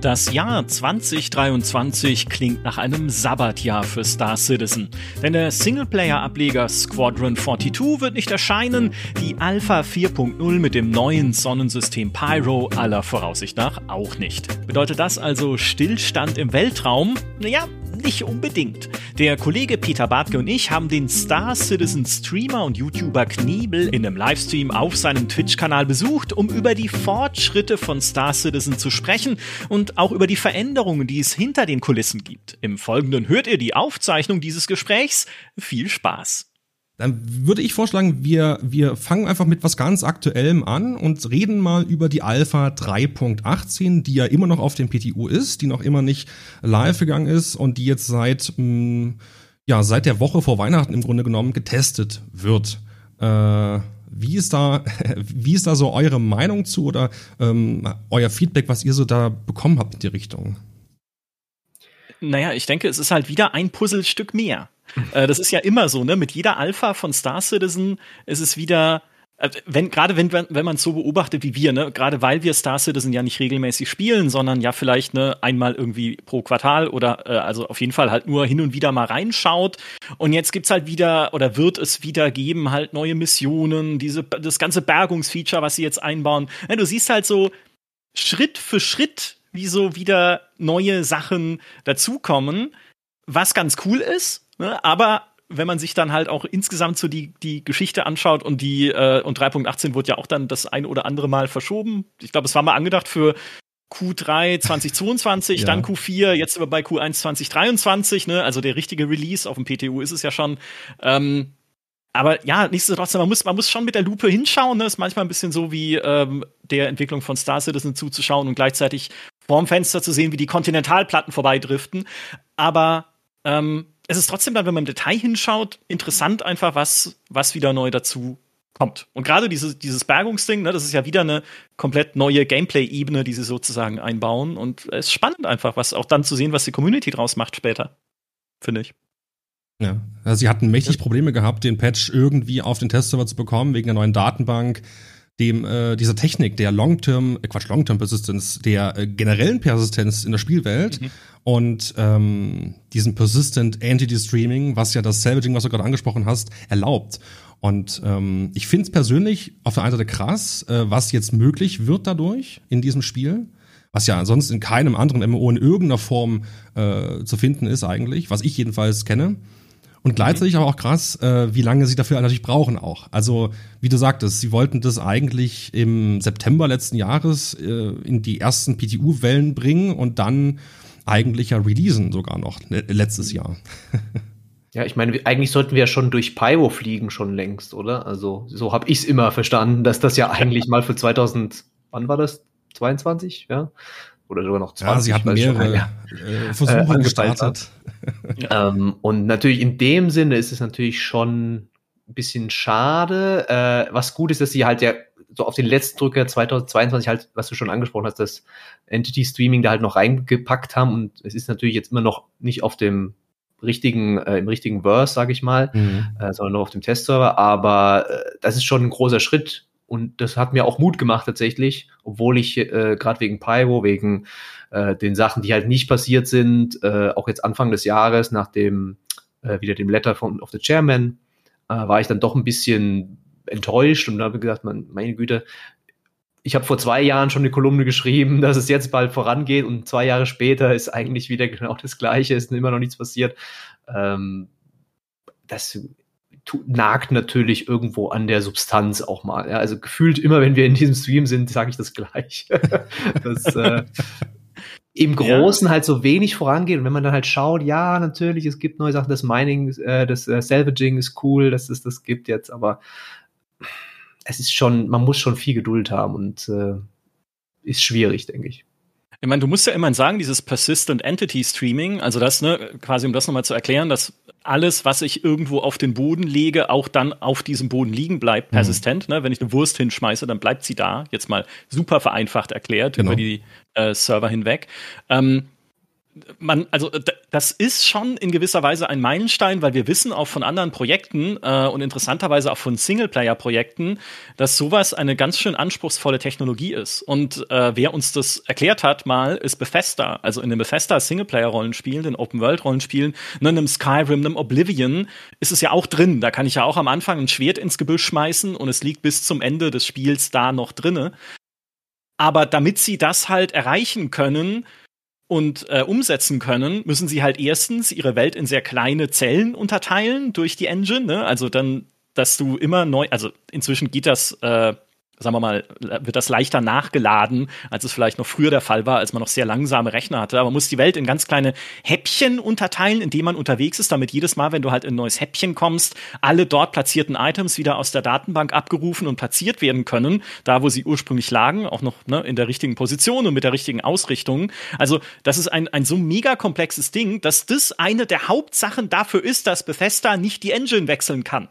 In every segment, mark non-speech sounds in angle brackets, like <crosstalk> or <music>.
Das Jahr 2023 klingt nach einem Sabbatjahr für Star Citizen. Denn der Singleplayer-Ableger Squadron 42 wird nicht erscheinen, die Alpha 4.0 mit dem neuen Sonnensystem Pyro aller Voraussicht nach auch nicht. Bedeutet das also Stillstand im Weltraum? Naja, nicht unbedingt. Der Kollege Peter Bartke und ich haben den Star Citizen Streamer und YouTuber Kniebel in einem Livestream auf seinem Twitch-Kanal besucht, um über die Fortschritte von Star Citizen zu sprechen und auch über die Veränderungen, die es hinter den Kulissen gibt. Im Folgenden hört ihr die Aufzeichnung dieses Gesprächs. Viel Spaß! Dann würde ich vorschlagen, wir, wir fangen einfach mit was ganz Aktuellem an und reden mal über die Alpha 3.18, die ja immer noch auf dem PTU ist, die noch immer nicht live gegangen ist und die jetzt seit, mh, mm, ja, seit der Woche vor Weihnachten im Grunde genommen getestet wird. Äh, wie ist da, <laughs> wie ist da so eure Meinung zu oder ähm, euer Feedback, was ihr so da bekommen habt in die Richtung? Naja, ich denke, es ist halt wieder ein Puzzlestück mehr. Äh, das ist ja immer so, ne? Mit jeder Alpha von Star Citizen ist es wieder, äh, wenn, gerade wenn, wenn man es so beobachtet wie wir, ne, gerade weil wir Star Citizen ja nicht regelmäßig spielen, sondern ja vielleicht ne, einmal irgendwie pro Quartal oder äh, also auf jeden Fall halt nur hin und wieder mal reinschaut. Und jetzt gibt's halt wieder oder wird es wieder geben, halt neue Missionen, diese, das ganze Bergungsfeature, was sie jetzt einbauen. Ja, du siehst halt so Schritt für Schritt, wie so wieder neue Sachen dazukommen, was ganz cool ist, Ne? Aber wenn man sich dann halt auch insgesamt so die, die Geschichte anschaut und die äh, und 3.18 wurde ja auch dann das ein oder andere Mal verschoben. Ich glaube, es war mal angedacht für Q3 2022, <laughs> ja. dann Q4, jetzt aber bei Q1 2023, ne? Also der richtige Release auf dem PTU ist es ja schon. Ähm, aber ja, nichtsdestotrotz, man muss, man muss schon mit der Lupe hinschauen. Ne? Ist manchmal ein bisschen so wie ähm, der Entwicklung von Star Citizen zuzuschauen und gleichzeitig vorm Fenster zu sehen, wie die Kontinentalplatten vorbeidriften. Aber ähm, es ist trotzdem dann, wenn man im Detail hinschaut, interessant einfach, was, was wieder neu dazu kommt. Und gerade diese, dieses Bergungsding, ne, das ist ja wieder eine komplett neue Gameplay-Ebene, die sie sozusagen einbauen. Und es ist spannend einfach, was auch dann zu sehen, was die Community draus macht später. Finde ich. Ja, also sie hatten mächtig Probleme gehabt, den Patch irgendwie auf den Testserver zu bekommen, wegen der neuen Datenbank dem äh, dieser Technik der Long-Term, äh, Quatsch, Long-Term Persistence, der äh, generellen Persistenz in der Spielwelt mhm. und ähm, diesen Persistent Entity Streaming, was ja das Salvaging, was du gerade angesprochen hast, erlaubt. Und ähm, ich finde es persönlich auf der einen Seite krass, äh, was jetzt möglich wird dadurch in diesem Spiel was ja ansonsten in keinem anderen MMO in irgendeiner Form äh, zu finden ist eigentlich, was ich jedenfalls kenne. Und gleichzeitig aber auch krass, äh, wie lange sie dafür natürlich brauchen auch. Also, wie du sagtest, sie wollten das eigentlich im September letzten Jahres äh, in die ersten PTU-Wellen bringen und dann eigentlich ja releasen sogar noch ne, letztes Jahr. <laughs> Ja, ich meine, eigentlich sollten wir ja schon durch Pyro fliegen schon längst, oder? Also so habe ich es immer verstanden, dass das ja <laughs> eigentlich mal für 2000, wann war das? 22, ja? Oder sogar noch 20. Ja, sie hatten mehrere äh, Versuche äh, gestartet. ähm, und natürlich in dem Sinne ist es natürlich schon ein bisschen schade. Äh, was gut ist, dass sie halt ja so auf den letzten Drücker 2022 halt, was du schon angesprochen hast, das Entity Streaming da halt noch reingepackt haben und es ist natürlich jetzt immer noch nicht auf dem richtigen, äh, im richtigen Verse, sage ich mal, mhm. äh, sondern nur auf dem Testserver. Aber äh, das ist schon ein großer Schritt und das hat mir auch Mut gemacht tatsächlich, obwohl ich äh, gerade wegen Pyro, wegen äh, den Sachen, die halt nicht passiert sind, äh, auch jetzt Anfang des Jahres nach dem äh, wieder dem Letter von of the Chairman, äh, war ich dann doch ein bisschen enttäuscht und habe gesagt, man, meine Güte, ich habe vor zwei Jahren schon eine Kolumne geschrieben, <laughs> dass es jetzt bald vorangeht und zwei Jahre später ist eigentlich wieder <laughs> genau das Gleiche, ist immer noch nichts passiert. Ähm, das nagt natürlich irgendwo an der Substanz auch mal. Ja? Also gefühlt immer, wenn wir in diesem Stream sind, sage ich das gleich. <laughs> das, äh, im Großen ja. halt so wenig vorangeht und wenn man dann halt schaut, ja, natürlich, es gibt neue Sachen, das Mining, äh, das äh, Salvaging ist cool, dass es das gibt jetzt, aber es ist schon, man muss schon viel Geduld haben und äh, ist schwierig, denke ich. Ich meine, du musst ja immerhin sagen, dieses Persistent Entity Streaming, also das, ne, quasi um das nochmal zu erklären, dass alles, was ich irgendwo auf den Boden lege, auch dann auf diesem Boden liegen bleibt, mhm. persistent. Mhm. Ne? Wenn ich eine Wurst hinschmeiße, dann bleibt sie da. Jetzt mal super vereinfacht erklärt genau. über die äh, Server hinweg. Ähm, man, also das ist schon in gewisser Weise ein Meilenstein, weil wir wissen auch von anderen Projekten äh, und interessanterweise auch von Singleplayer-Projekten, dass sowas eine ganz schön anspruchsvolle Technologie ist. Und äh, wer uns das erklärt hat mal, ist Bethesda. Also in dem Bethesda Singleplayer-Rollenspielen, den Open-World-Rollenspielen, ne, einem Skyrim, einem Oblivion, ist es ja auch drin. Da kann ich ja auch am Anfang ein Schwert ins Gebüsch schmeißen und es liegt bis zum Ende des Spiels da noch drinne. Aber damit sie das halt erreichen können, und äh, umsetzen können, müssen sie halt erstens ihre Welt in sehr kleine Zellen unterteilen durch die Engine. Ne? Also dann, dass du immer neu, also inzwischen geht das äh, sagen wir mal, wird das leichter nachgeladen, als es vielleicht noch früher der Fall war, als man noch sehr langsame Rechner hatte. Aber man muss die Welt in ganz kleine Häppchen unterteilen, in denen man unterwegs ist, damit jedes Mal, wenn du halt in ein neues Häppchen kommst, alle dort platzierten Items wieder aus der Datenbank abgerufen und platziert werden können, da wo sie ursprünglich lagen, auch noch ne, in der richtigen Position und mit der richtigen Ausrichtung. Also das ist ein, ein so mega komplexes Ding, dass das eine der Hauptsachen dafür ist, dass Bethesda nicht die Engine wechseln kann.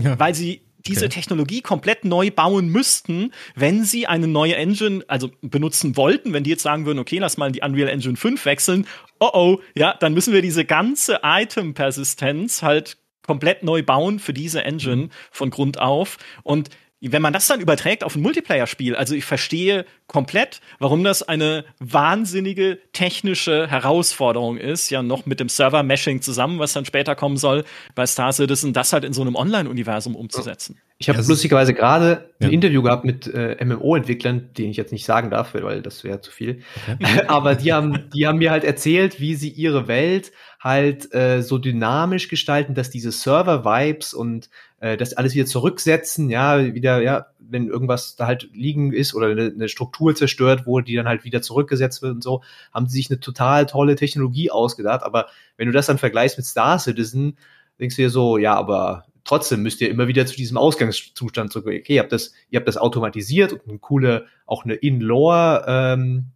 Ja. Weil sie diese. Technologie komplett neu bauen müssten, wenn sie eine neue Engine, also benutzen wollten, wenn die jetzt sagen würden, okay, lass mal in die Unreal Engine 5 wechseln, oh oh, ja, dann müssen wir diese ganze Item-Persistenz halt komplett neu bauen für diese Engine mhm. von Grund auf. Und wenn man das dann überträgt auf ein Multiplayer-Spiel, also ich verstehe komplett, warum das eine wahnsinnige technische Herausforderung ist, ja noch mit dem Server-Meshing zusammen, was dann später kommen soll bei Star Citizen, das halt in so einem Online-Universum umzusetzen. Ich habe lustigerweise gerade ja. ein Interview gehabt mit äh, MMO-Entwicklern, den ich jetzt nicht sagen darf, weil das wäre zu viel. Okay. <laughs> Aber die haben, die haben mir halt erzählt, wie sie ihre Welt halt äh, so dynamisch gestalten, dass diese Server-Vibes und äh, das alles wieder zurücksetzen, ja, wieder, ja, wenn irgendwas da halt liegen ist oder eine, eine Struktur zerstört wurde, die dann halt wieder zurückgesetzt wird und so, haben sie sich eine total tolle Technologie ausgedacht. Aber wenn du das dann vergleichst mit Star Citizen, denkst du dir so, ja, aber trotzdem müsst ihr immer wieder zu diesem Ausgangszustand zurück. Okay, ihr habt das, ihr habt das automatisiert und eine coole, auch eine In-Lore, ähm,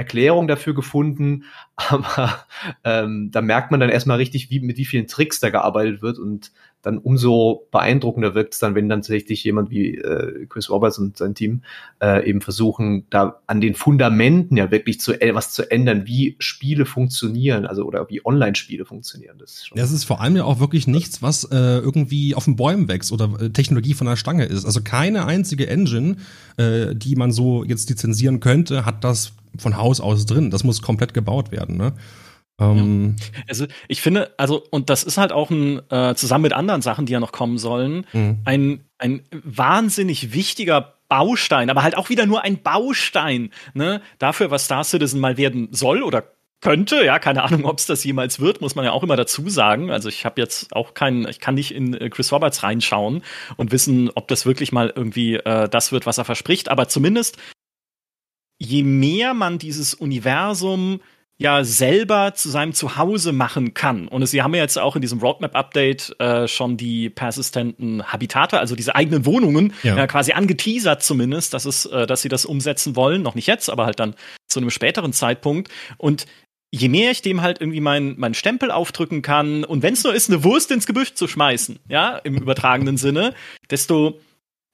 Erklärung dafür gefunden, <laughs> aber ähm, da merkt man dann erstmal richtig, wie, mit wie vielen Tricks da gearbeitet wird und dann umso beeindruckender wirkt es dann, wenn dann tatsächlich jemand wie äh, Chris Roberts und sein Team äh, eben versuchen, da an den Fundamenten ja wirklich zu was zu ändern, wie Spiele funktionieren, also oder wie Online-Spiele funktionieren. Das ist, schon das ist vor allem ja auch wirklich nichts, was äh, irgendwie auf den Bäumen wächst oder äh, Technologie von der Stange ist. Also keine einzige Engine, äh, die man so jetzt lizenzieren könnte, hat das von Haus aus drin. Das muss komplett gebaut werden. Ne? Ähm, ja. Also ich finde, also, und das ist halt auch ein, äh, zusammen mit anderen Sachen, die ja noch kommen sollen, mhm. ein, ein wahnsinnig wichtiger Baustein, aber halt auch wieder nur ein Baustein, ne, dafür, was Star Citizen mal werden soll oder könnte, ja, keine Ahnung, ob es das jemals wird, muss man ja auch immer dazu sagen. Also ich habe jetzt auch keinen, ich kann nicht in äh, Chris Roberts reinschauen und wissen, ob das wirklich mal irgendwie äh, das wird, was er verspricht. Aber zumindest je mehr man dieses Universum ja selber zu seinem Zuhause machen kann. Und sie haben ja jetzt auch in diesem Roadmap-Update äh, schon die persistenten Habitate, also diese eigenen Wohnungen, ja. äh, quasi angeteasert zumindest, dass es, äh, dass sie das umsetzen wollen. Noch nicht jetzt, aber halt dann zu einem späteren Zeitpunkt. Und je mehr ich dem halt irgendwie meinen mein Stempel aufdrücken kann und wenn es nur ist, eine Wurst ins Gebüsch zu schmeißen, ja, im übertragenen Sinne, desto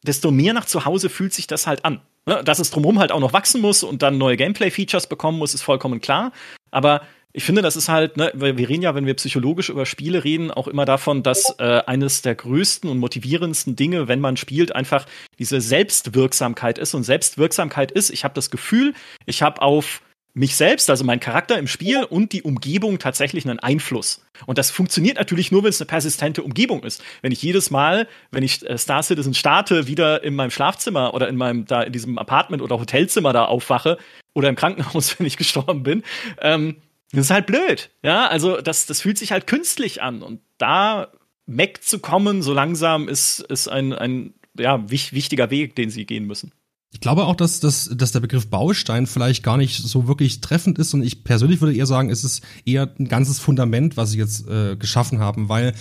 desto mehr nach zu Hause fühlt sich das halt an. Ne, dass es drumherum halt auch noch wachsen muss und dann neue Gameplay-Features bekommen muss, ist vollkommen klar. Aber ich finde, das ist halt, ne, wir reden ja, wenn wir psychologisch über Spiele reden, auch immer davon, dass äh, eines der größten und motivierendsten Dinge, wenn man spielt, einfach diese Selbstwirksamkeit ist. Und Selbstwirksamkeit ist, ich habe das Gefühl, ich habe auf mich selbst, also mein Charakter im Spiel und die Umgebung tatsächlich einen Einfluss. Und das funktioniert natürlich nur, wenn es eine persistente Umgebung ist. Wenn ich jedes Mal, wenn ich äh, Star Citizen starte, wieder in meinem Schlafzimmer oder in meinem, da in diesem Apartment oder Hotelzimmer da aufwache oder im Krankenhaus, <laughs> wenn ich gestorben bin, ähm, das ist halt blöd. Ja, also das, das fühlt sich halt künstlich an. Und da wegzukommen, so langsam, ist, ist ein, ein ja, wichtiger Weg, den sie gehen müssen. Ich glaube auch, dass, dass, dass der Begriff Baustein vielleicht gar nicht so wirklich treffend ist und ich persönlich würde eher sagen, es ist eher ein ganzes Fundament, was sie jetzt äh, geschaffen haben, weil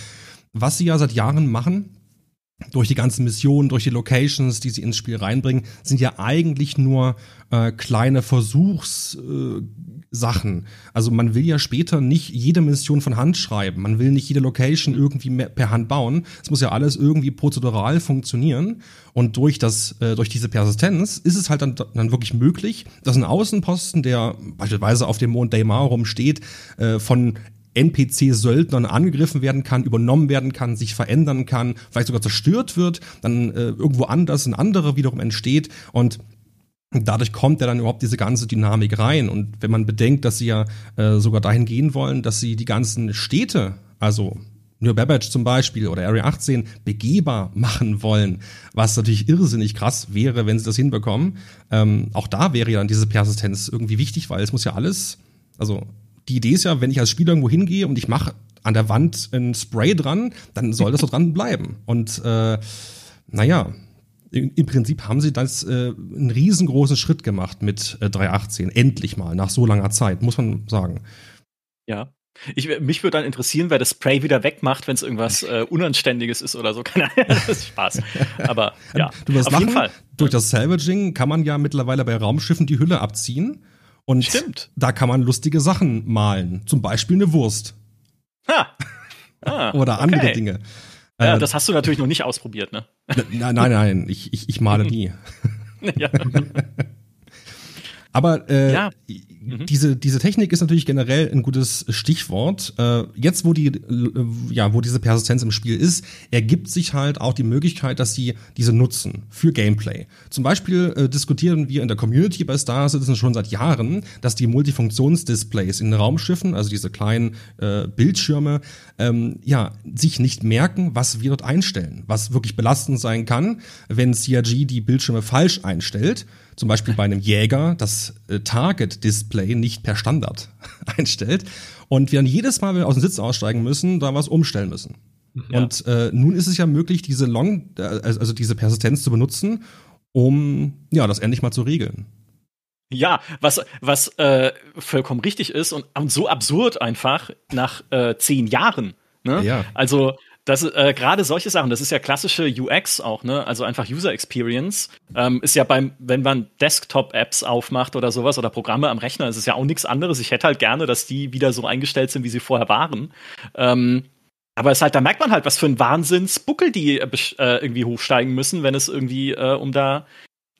was sie ja seit Jahren machen, durch die ganzen Missionen, durch die Locations, die sie ins Spiel reinbringen, sind ja eigentlich nur äh, kleine Versuchssachen. Äh, also man will ja später nicht jede Mission von Hand schreiben. Man will nicht jede Location irgendwie per Hand bauen. Es muss ja alles irgendwie prozedural funktionieren. Und durch das, äh, durch diese Persistenz ist es halt dann, dann wirklich möglich, dass ein Außenposten, der beispielsweise auf dem Mond Daymar rumsteht, äh, von NPC-Söldnern angegriffen werden kann, übernommen werden kann, sich verändern kann, vielleicht sogar zerstört wird, dann äh, irgendwo anders ein anderer wiederum entsteht und Dadurch kommt ja dann überhaupt diese ganze Dynamik rein. Und wenn man bedenkt, dass sie ja äh, sogar dahin gehen wollen, dass sie die ganzen Städte, also New Babbage zum Beispiel oder Area 18 begehbar machen wollen, was natürlich irrsinnig krass wäre, wenn sie das hinbekommen. Ähm, auch da wäre ja dann diese Persistenz irgendwie wichtig, weil es muss ja alles, also die Idee ist ja, wenn ich als Spieler irgendwo hingehe und ich mache an der Wand ein Spray dran, dann soll das <laughs> so dran bleiben. Und äh, naja, im Prinzip haben sie das äh, einen riesengroßen Schritt gemacht mit äh, 3.18. Endlich mal, nach so langer Zeit, muss man sagen. Ja. Ich, mich würde dann interessieren, wer das Spray wieder wegmacht, wenn es irgendwas äh, Unanständiges ist oder so. <laughs> Keine Ahnung, das ist Spaß. Aber <laughs> ja, du wirst auf lachen, jeden Fall. Durch das Salvaging kann man ja mittlerweile bei Raumschiffen die Hülle abziehen und Stimmt. da kann man lustige Sachen malen. Zum Beispiel eine Wurst. Ha. <laughs> Ah, Oder andere okay. Dinge. Ja, äh, das hast du natürlich noch nicht ausprobiert, ne? Nein, nein, nein, ich, ich, ich male nie. <laughs> ja. <laughs> Aber äh, ja. Mhm. diese, diese Technik ist natürlich generell ein gutes Stichwort. Äh, jetzt, wo die, äh, ja, wo diese Persistenz im Spiel ist, ergibt sich halt auch die Möglichkeit, dass sie diese nutzen für Gameplay. Zum Beispiel äh, diskutieren wir in der Community bei Star Citizen schon seit Jahren, dass die Multifunktionsdisplays in Raumschiffen, also diese kleinen äh, Bildschirme, ähm, ja, sich nicht merken, was wir dort einstellen, was wirklich belastend sein kann, wenn CRG die Bildschirme falsch einstellt zum Beispiel bei einem Jäger das äh, Target-Display nicht per Standard <laughs> einstellt und wir dann jedes Mal, wenn wir aus dem Sitz aussteigen müssen, da was umstellen müssen. Ja. Und äh, nun ist es ja möglich, diese Long, äh, also diese Persistenz zu benutzen, um ja das endlich mal zu regeln. Ja, was, was äh, vollkommen richtig ist und, und so absurd einfach nach äh, zehn Jahren. Ne? Ja. Also das äh, gerade solche Sachen, das ist ja klassische UX auch, ne? Also einfach User Experience. Ähm, ist ja beim, wenn man Desktop-Apps aufmacht oder sowas oder Programme am Rechner, ist es ja auch nichts anderes. Ich hätte halt gerne, dass die wieder so eingestellt sind, wie sie vorher waren. Ähm, aber es halt, da merkt man halt, was für ein Wahnsinnsbuckel die äh, äh, irgendwie hochsteigen müssen, wenn es irgendwie äh, um da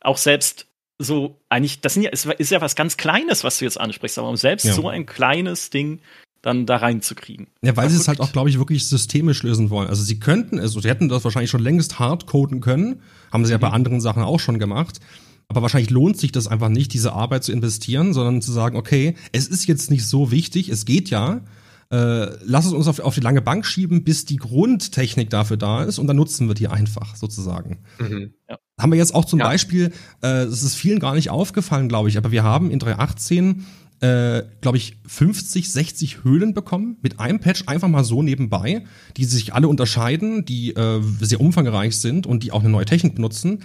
auch selbst so eigentlich, das sind ja, ist, ist ja was ganz Kleines, was du jetzt ansprichst, aber um selbst ja. so ein kleines Ding dann da reinzukriegen. Ja, weil sie es halt auch, glaube ich, wirklich systemisch lösen wollen. Also sie könnten es, sie hätten das wahrscheinlich schon längst hardcoden können, haben sie ja bei mhm. anderen Sachen auch schon gemacht. Aber wahrscheinlich lohnt sich das einfach nicht, diese Arbeit zu investieren, sondern zu sagen, okay, es ist jetzt nicht so wichtig, es geht ja, äh, lass es uns auf, auf die lange Bank schieben, bis die Grundtechnik dafür da ist und dann nutzen wir die einfach sozusagen. Mhm, ja. Haben wir jetzt auch zum ja. Beispiel, äh, es ist vielen gar nicht aufgefallen, glaube ich, aber wir haben in 3.18 äh, glaube ich, 50, 60 Höhlen bekommen mit einem Patch einfach mal so nebenbei, die sich alle unterscheiden, die äh, sehr umfangreich sind und die auch eine neue Technik benutzen.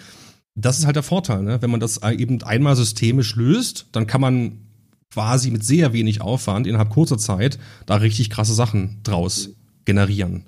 Das ist halt der Vorteil, ne? wenn man das eben einmal systemisch löst, dann kann man quasi mit sehr wenig Aufwand innerhalb kurzer Zeit da richtig krasse Sachen draus generieren.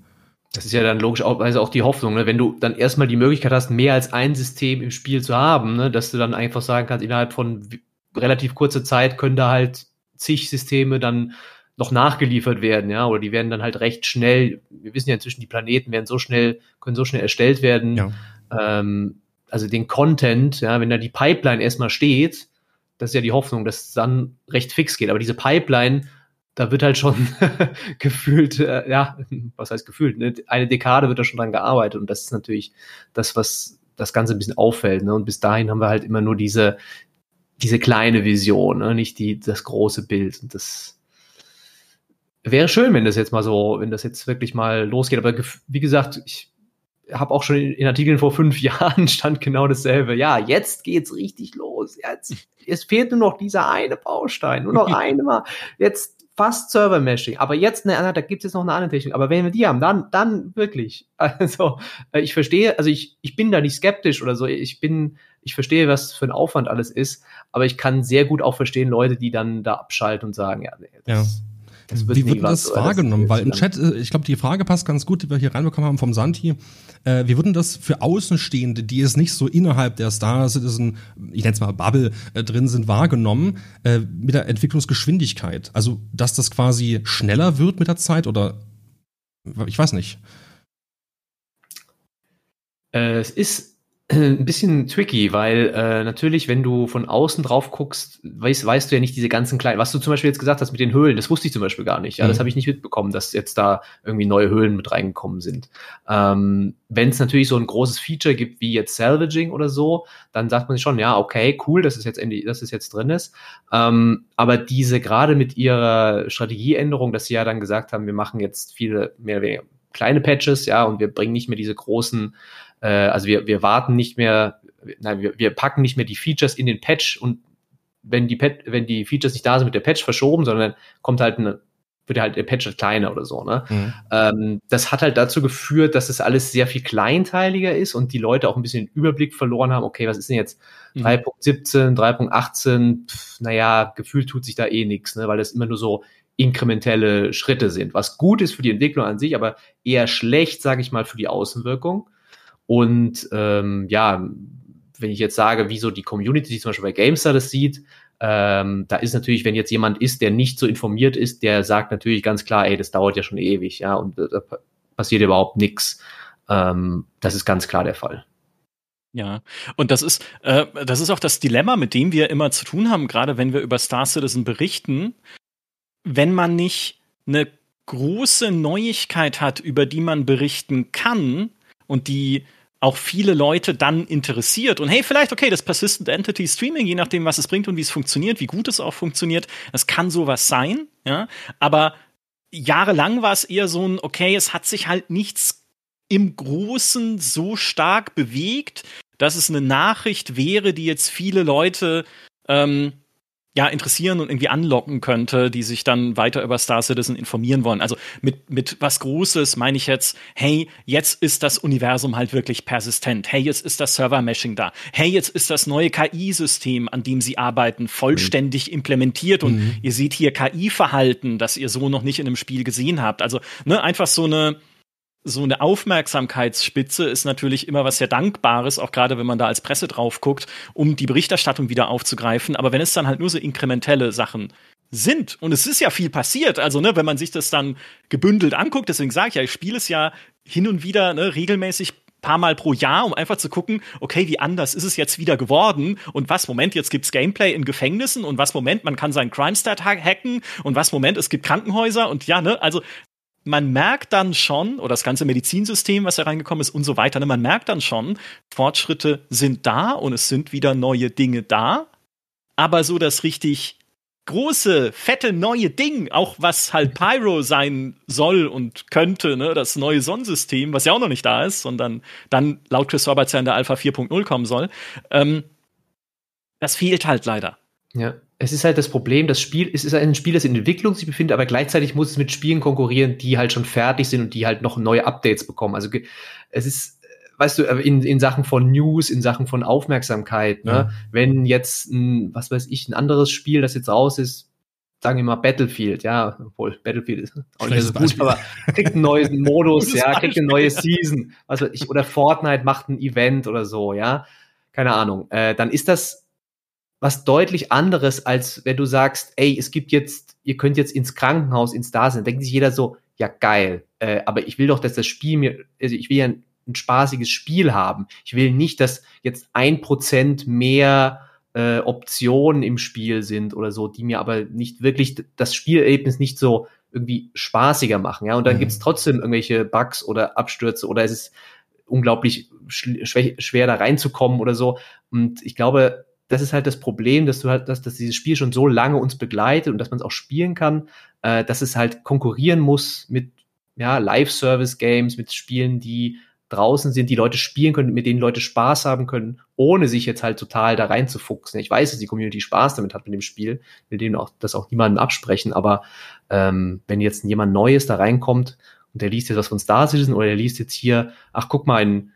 Das ist ja dann logischerweise auch die Hoffnung, ne? wenn du dann erstmal die Möglichkeit hast, mehr als ein System im Spiel zu haben, ne? dass du dann einfach sagen kannst, innerhalb von relativ kurze Zeit können da halt zig Systeme dann noch nachgeliefert werden, ja, oder die werden dann halt recht schnell, wir wissen ja inzwischen, die Planeten werden so schnell, können so schnell erstellt werden. Ja. Ähm, also den Content, ja, wenn da die Pipeline erstmal steht, das ist ja die Hoffnung, dass es dann recht fix geht. Aber diese Pipeline, da wird halt schon <laughs> gefühlt, äh, ja, was heißt gefühlt, ne? eine Dekade wird da schon dran gearbeitet und das ist natürlich das, was das Ganze ein bisschen auffällt. Ne? Und bis dahin haben wir halt immer nur diese, diese kleine Vision, ne? nicht die, das große Bild. Und das wäre schön, wenn das jetzt mal so, wenn das jetzt wirklich mal losgeht. Aber wie gesagt, ich habe auch schon in Artikeln vor fünf <laughs> Jahren stand genau dasselbe. Ja, jetzt geht's richtig los. Jetzt, es fehlt nur noch dieser eine Baustein, nur noch <laughs> eine Mal. Jetzt fast Server-Meshing. Aber jetzt, ne, da gibt es jetzt noch eine andere Technik. Aber wenn wir die haben, dann, dann wirklich. <laughs> Also, äh, ich verstehe, also ich, ich bin da nicht skeptisch oder so. Ich bin, ich verstehe, was für ein Aufwand alles ist. Aber ich kann sehr gut auch verstehen, Leute, die dann da abschalten und sagen, ja, nee, das, ja. Wie wird das so, wahrgenommen? Weil im Chat, äh, ich glaube, die Frage passt ganz gut, die wir hier reinbekommen haben vom Santi. Äh, wie würden das für Außenstehende, die es nicht so innerhalb der Star Citizen, ich nenne es mal Bubble, äh, drin sind, wahrgenommen, äh, mit der Entwicklungsgeschwindigkeit? Also, dass das quasi schneller wird mit der Zeit oder ich weiß nicht. Es ist ein bisschen tricky, weil äh, natürlich, wenn du von außen drauf guckst, weißt, weißt du ja nicht diese ganzen kleinen, was du zum Beispiel jetzt gesagt hast mit den Höhlen, das wusste ich zum Beispiel gar nicht. Ja, mhm. das habe ich nicht mitbekommen, dass jetzt da irgendwie neue Höhlen mit reingekommen sind. Ähm, wenn es natürlich so ein großes Feature gibt wie jetzt Salvaging oder so, dann sagt man sich schon, ja, okay, cool, dass es jetzt, dass es jetzt drin ist. Ähm, aber diese gerade mit ihrer Strategieänderung, dass sie ja dann gesagt haben, wir machen jetzt viele mehr oder weniger kleine Patches, ja, und wir bringen nicht mehr diese großen äh, also wir, wir warten nicht mehr, nein, wir, wir packen nicht mehr die Features in den Patch und wenn die, Pat wenn die Features nicht da sind, wird der Patch verschoben, sondern kommt halt eine wird halt der Patch halt kleiner oder so. Ne? Mhm. Ähm, das hat halt dazu geführt, dass es alles sehr viel kleinteiliger ist und die Leute auch ein bisschen den Überblick verloren haben, okay, was ist denn jetzt mhm. 3.17, 3.18, pf, naja, gefühlt tut sich da eh nichts, ne? weil das immer nur so inkrementelle Schritte sind, was gut ist für die Entwicklung an sich, aber eher schlecht, sage ich mal, für die Außenwirkung. Und ähm, ja, wenn ich jetzt sage, wieso die Community zum Beispiel bei GameStar das sieht, ähm, da ist natürlich, wenn jetzt jemand ist, der nicht so informiert ist, der sagt natürlich ganz klar, ey, das dauert ja schon ewig, ja, und da passiert überhaupt nichts. Ähm, das ist ganz klar der Fall. Ja, und das ist, äh, das ist auch das Dilemma, mit dem wir immer zu tun haben, gerade wenn wir über Star Citizen berichten. Wenn man nicht eine große Neuigkeit hat, über die man berichten kann, und die auch viele Leute dann interessiert. Und hey, vielleicht, okay, das Persistent Entity Streaming, je nachdem, was es bringt und wie es funktioniert, wie gut es auch funktioniert, das kann sowas sein, ja. Aber jahrelang war es eher so ein, okay, es hat sich halt nichts im Großen so stark bewegt, dass es eine Nachricht wäre, die jetzt viele Leute ähm, ja, interessieren und irgendwie anlocken könnte, die sich dann weiter über Star Citizen informieren wollen. Also mit, mit was Großes meine ich jetzt, hey, jetzt ist das Universum halt wirklich persistent. Hey, jetzt ist das Server-Meshing da. Hey, jetzt ist das neue KI-System, an dem sie arbeiten, vollständig mhm. implementiert und mhm. ihr seht hier KI-Verhalten, das ihr so noch nicht in einem Spiel gesehen habt. Also, ne, einfach so eine, so eine Aufmerksamkeitsspitze ist natürlich immer was sehr Dankbares, auch gerade wenn man da als Presse drauf guckt, um die Berichterstattung wieder aufzugreifen. Aber wenn es dann halt nur so inkrementelle Sachen sind, und es ist ja viel passiert, also ne, wenn man sich das dann gebündelt anguckt, deswegen sage ich ja, ich spiele es ja hin und wieder ne, regelmäßig paar Mal pro Jahr, um einfach zu gucken, okay, wie anders ist es jetzt wieder geworden? Und was Moment, jetzt gibt's Gameplay in Gefängnissen? Und was Moment, man kann seinen Crime-Stat hacken? Und was Moment, es gibt Krankenhäuser? Und ja, ne, also man merkt dann schon, oder das ganze Medizinsystem, was da reingekommen ist und so weiter, ne, man merkt dann schon, Fortschritte sind da und es sind wieder neue Dinge da. Aber so das richtig große, fette neue Ding, auch was halt Pyro sein soll und könnte, ne, das neue Sonnensystem, was ja auch noch nicht da ist, sondern dann laut Chris Roberts ja in der Alpha 4.0 kommen soll, ähm, das fehlt halt leider. Ja es ist halt das Problem, das Spiel, es ist ein Spiel, das in Entwicklung sich befindet, aber gleichzeitig muss es mit Spielen konkurrieren, die halt schon fertig sind und die halt noch neue Updates bekommen. Also es ist, weißt du, in, in Sachen von News, in Sachen von Aufmerksamkeit, ne? Ja. wenn jetzt ein, was weiß ich, ein anderes Spiel, das jetzt raus ist, sagen wir mal Battlefield, ja, obwohl Battlefield ist auch nicht so gut, aber kriegt einen neuen <laughs> Modus, ja, kriegt eine neue Season, was weiß ich, oder Fortnite macht ein Event oder so, ja, keine Ahnung, äh, dann ist das was deutlich anderes, als wenn du sagst, ey, es gibt jetzt, ihr könnt jetzt ins Krankenhaus, ins Dasein. Denkt sich jeder so, ja geil, äh, aber ich will doch, dass das Spiel mir, also ich will ja ein, ein spaßiges Spiel haben. Ich will nicht, dass jetzt ein Prozent mehr äh, Optionen im Spiel sind oder so, die mir aber nicht wirklich das Spielerlebnis nicht so irgendwie spaßiger machen. Ja, und dann mhm. gibt's trotzdem irgendwelche Bugs oder Abstürze oder es ist unglaublich schwer da reinzukommen oder so. Und ich glaube, das ist halt das Problem, dass du halt, dass, dass dieses Spiel schon so lange uns begleitet und dass man es auch spielen kann, äh, dass es halt konkurrieren muss mit ja, Live-Service-Games, mit Spielen, die draußen sind, die Leute spielen können, mit denen Leute Spaß haben können, ohne sich jetzt halt total da reinzufuchsen. Ich weiß, dass die Community Spaß damit hat mit dem Spiel, will denen auch das auch niemandem absprechen, aber ähm, wenn jetzt jemand Neues da reinkommt und der liest jetzt was von Star Citizen oder der liest jetzt hier, ach guck mal, ein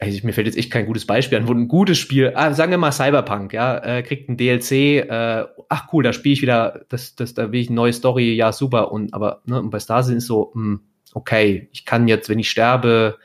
also mir fällt jetzt echt kein gutes Beispiel an, wo ein gutes Spiel, ah, sagen wir mal Cyberpunk, ja, äh, kriegt ein DLC, äh, ach cool, da spiele ich wieder, das, das, da will ich eine neue Story, ja, super. Und aber, ne, und bei Star Citizen ist so, mh, hm, okay, ich kann jetzt, wenn ich sterbe,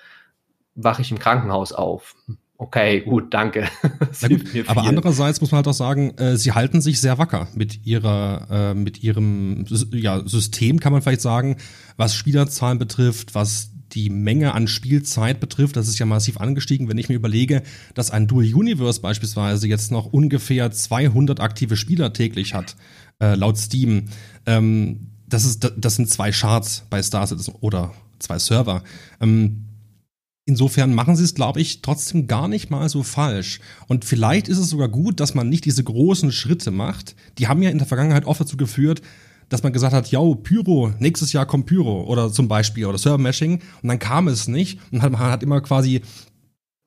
wache ich im Krankenhaus auf. Okay, gut, danke. <laughs> Gut, aber andererseits muss man halt auch sagen, äh, sie halten sich sehr wacker mit ihrer, äh, mit ihrem ja, System, kann man vielleicht sagen, was Spielerzahlen betrifft, was die Menge an Spielzeit betrifft, das ist ja massiv angestiegen. Wenn ich mir überlege, dass ein Dual Universe beispielsweise jetzt noch ungefähr 200 aktive Spieler täglich hat, äh, laut Steam, ähm, das, ist, das sind zwei Charts bei Star Citizen oder zwei Server. Ähm, Insofern machen sie es, glaube ich, trotzdem gar nicht mal so falsch. Und vielleicht ist es sogar gut, dass man nicht diese großen Schritte macht. Die haben ja in der Vergangenheit oft dazu geführt, dass man gesagt hat, ja, Pyro, nächstes Jahr kommt Pyro oder zum Beispiel oder Server-Meshing und dann kam es nicht und man hat immer quasi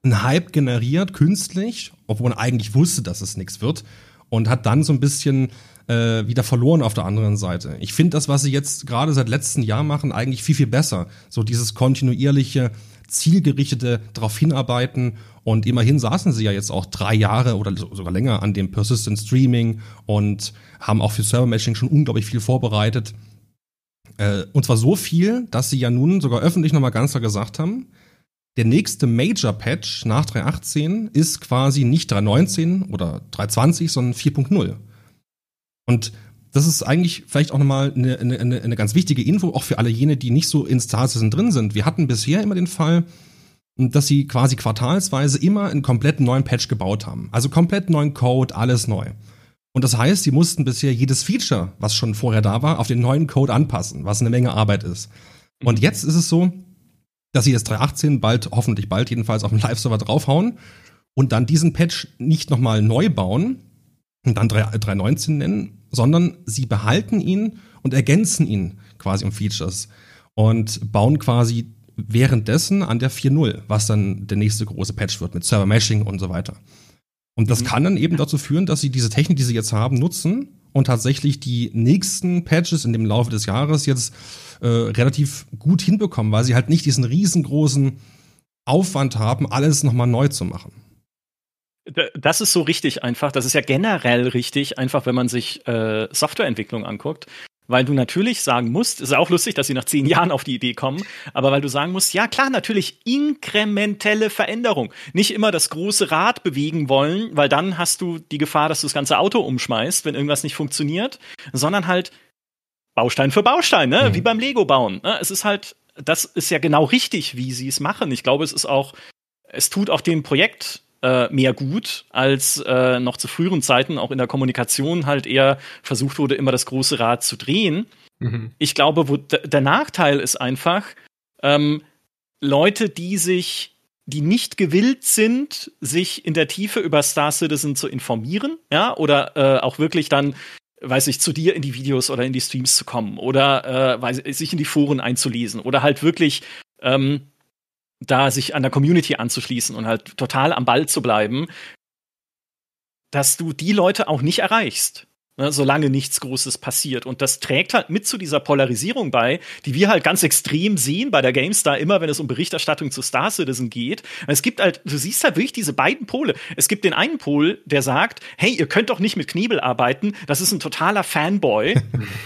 einen Hype generiert, künstlich, obwohl man eigentlich wusste, dass es nichts wird und hat dann so ein bisschen äh, wieder verloren auf der anderen Seite. Ich finde das, was sie jetzt gerade seit letztem Jahr machen, eigentlich viel, viel besser. So dieses kontinuierliche, zielgerichtete darauf hinarbeiten. Und immerhin saßen sie ja jetzt auch drei Jahre oder sogar länger an dem Persistent Streaming und haben auch für Server Meshing schon unglaublich viel vorbereitet. Äh, und zwar so viel, dass sie ja nun sogar öffentlich nochmal ganz klar gesagt haben, der nächste Major Patch nach 3.18 ist quasi nicht 3.19 oder 3.20, sondern 4.0. Und das ist eigentlich vielleicht auch nochmal eine, eine, eine ganz wichtige Info, auch für alle jene, die nicht so in Star drin sind. Wir hatten bisher immer den Fall, dass sie quasi quartalsweise immer einen komplett neuen Patch gebaut haben. Also komplett neuen Code, alles neu. Und das heißt, sie mussten bisher jedes Feature, was schon vorher da war, auf den neuen Code anpassen, was eine Menge Arbeit ist. Und jetzt ist es so, dass sie jetzt 3.18 bald, hoffentlich bald jedenfalls auf dem <laughs> Live-Server draufhauen und dann diesen Patch nicht nochmal neu bauen und dann 3.19 nennen, sondern sie behalten ihn und ergänzen ihn quasi um Features und bauen quasi währenddessen an der 4.0, was dann der nächste große Patch wird mit Server Meshing und so weiter. Und das mhm. kann dann eben dazu führen, dass sie diese Technik, die sie jetzt haben, nutzen und tatsächlich die nächsten Patches in dem Laufe des Jahres jetzt äh, relativ gut hinbekommen, weil sie halt nicht diesen riesengroßen Aufwand haben, alles nochmal neu zu machen. Das ist so richtig einfach. Das ist ja generell richtig, einfach wenn man sich äh, Softwareentwicklung anguckt. Weil du natürlich sagen musst, ist auch lustig, dass sie nach zehn Jahren auf die Idee kommen, aber weil du sagen musst, ja klar, natürlich inkrementelle Veränderung. Nicht immer das große Rad bewegen wollen, weil dann hast du die Gefahr, dass du das ganze Auto umschmeißt, wenn irgendwas nicht funktioniert, sondern halt Baustein für Baustein, ne? Mhm. wie beim Lego bauen. Ne? Es ist halt, das ist ja genau richtig, wie sie es machen. Ich glaube, es ist auch, es tut auch dem Projekt äh, mehr gut, als äh, noch zu früheren Zeiten auch in der Kommunikation halt eher versucht wurde, immer das große Rad zu drehen. Mhm. Ich glaube, wo der Nachteil ist einfach, ähm, Leute, die sich die nicht gewillt sind, sich in der Tiefe über Star Citizen zu informieren, ja, oder äh, auch wirklich dann, weiß ich, zu dir in die Videos oder in die Streams zu kommen oder äh, weiß, sich in die Foren einzulesen oder halt wirklich ähm, da sich an der Community anzuschließen und halt total am Ball zu bleiben, dass du die Leute auch nicht erreichst ne, solange nichts Großes passiert. Und das trägt halt mit zu dieser Polarisierung bei, die wir halt ganz extrem sehen bei der GameStar, immer wenn es um Berichterstattung zu Star Citizen geht. Es gibt halt, du siehst halt wirklich diese beiden Pole. Es gibt den einen Pol, der sagt, hey, ihr könnt doch nicht mit Knebel arbeiten, das ist ein totaler Fanboy.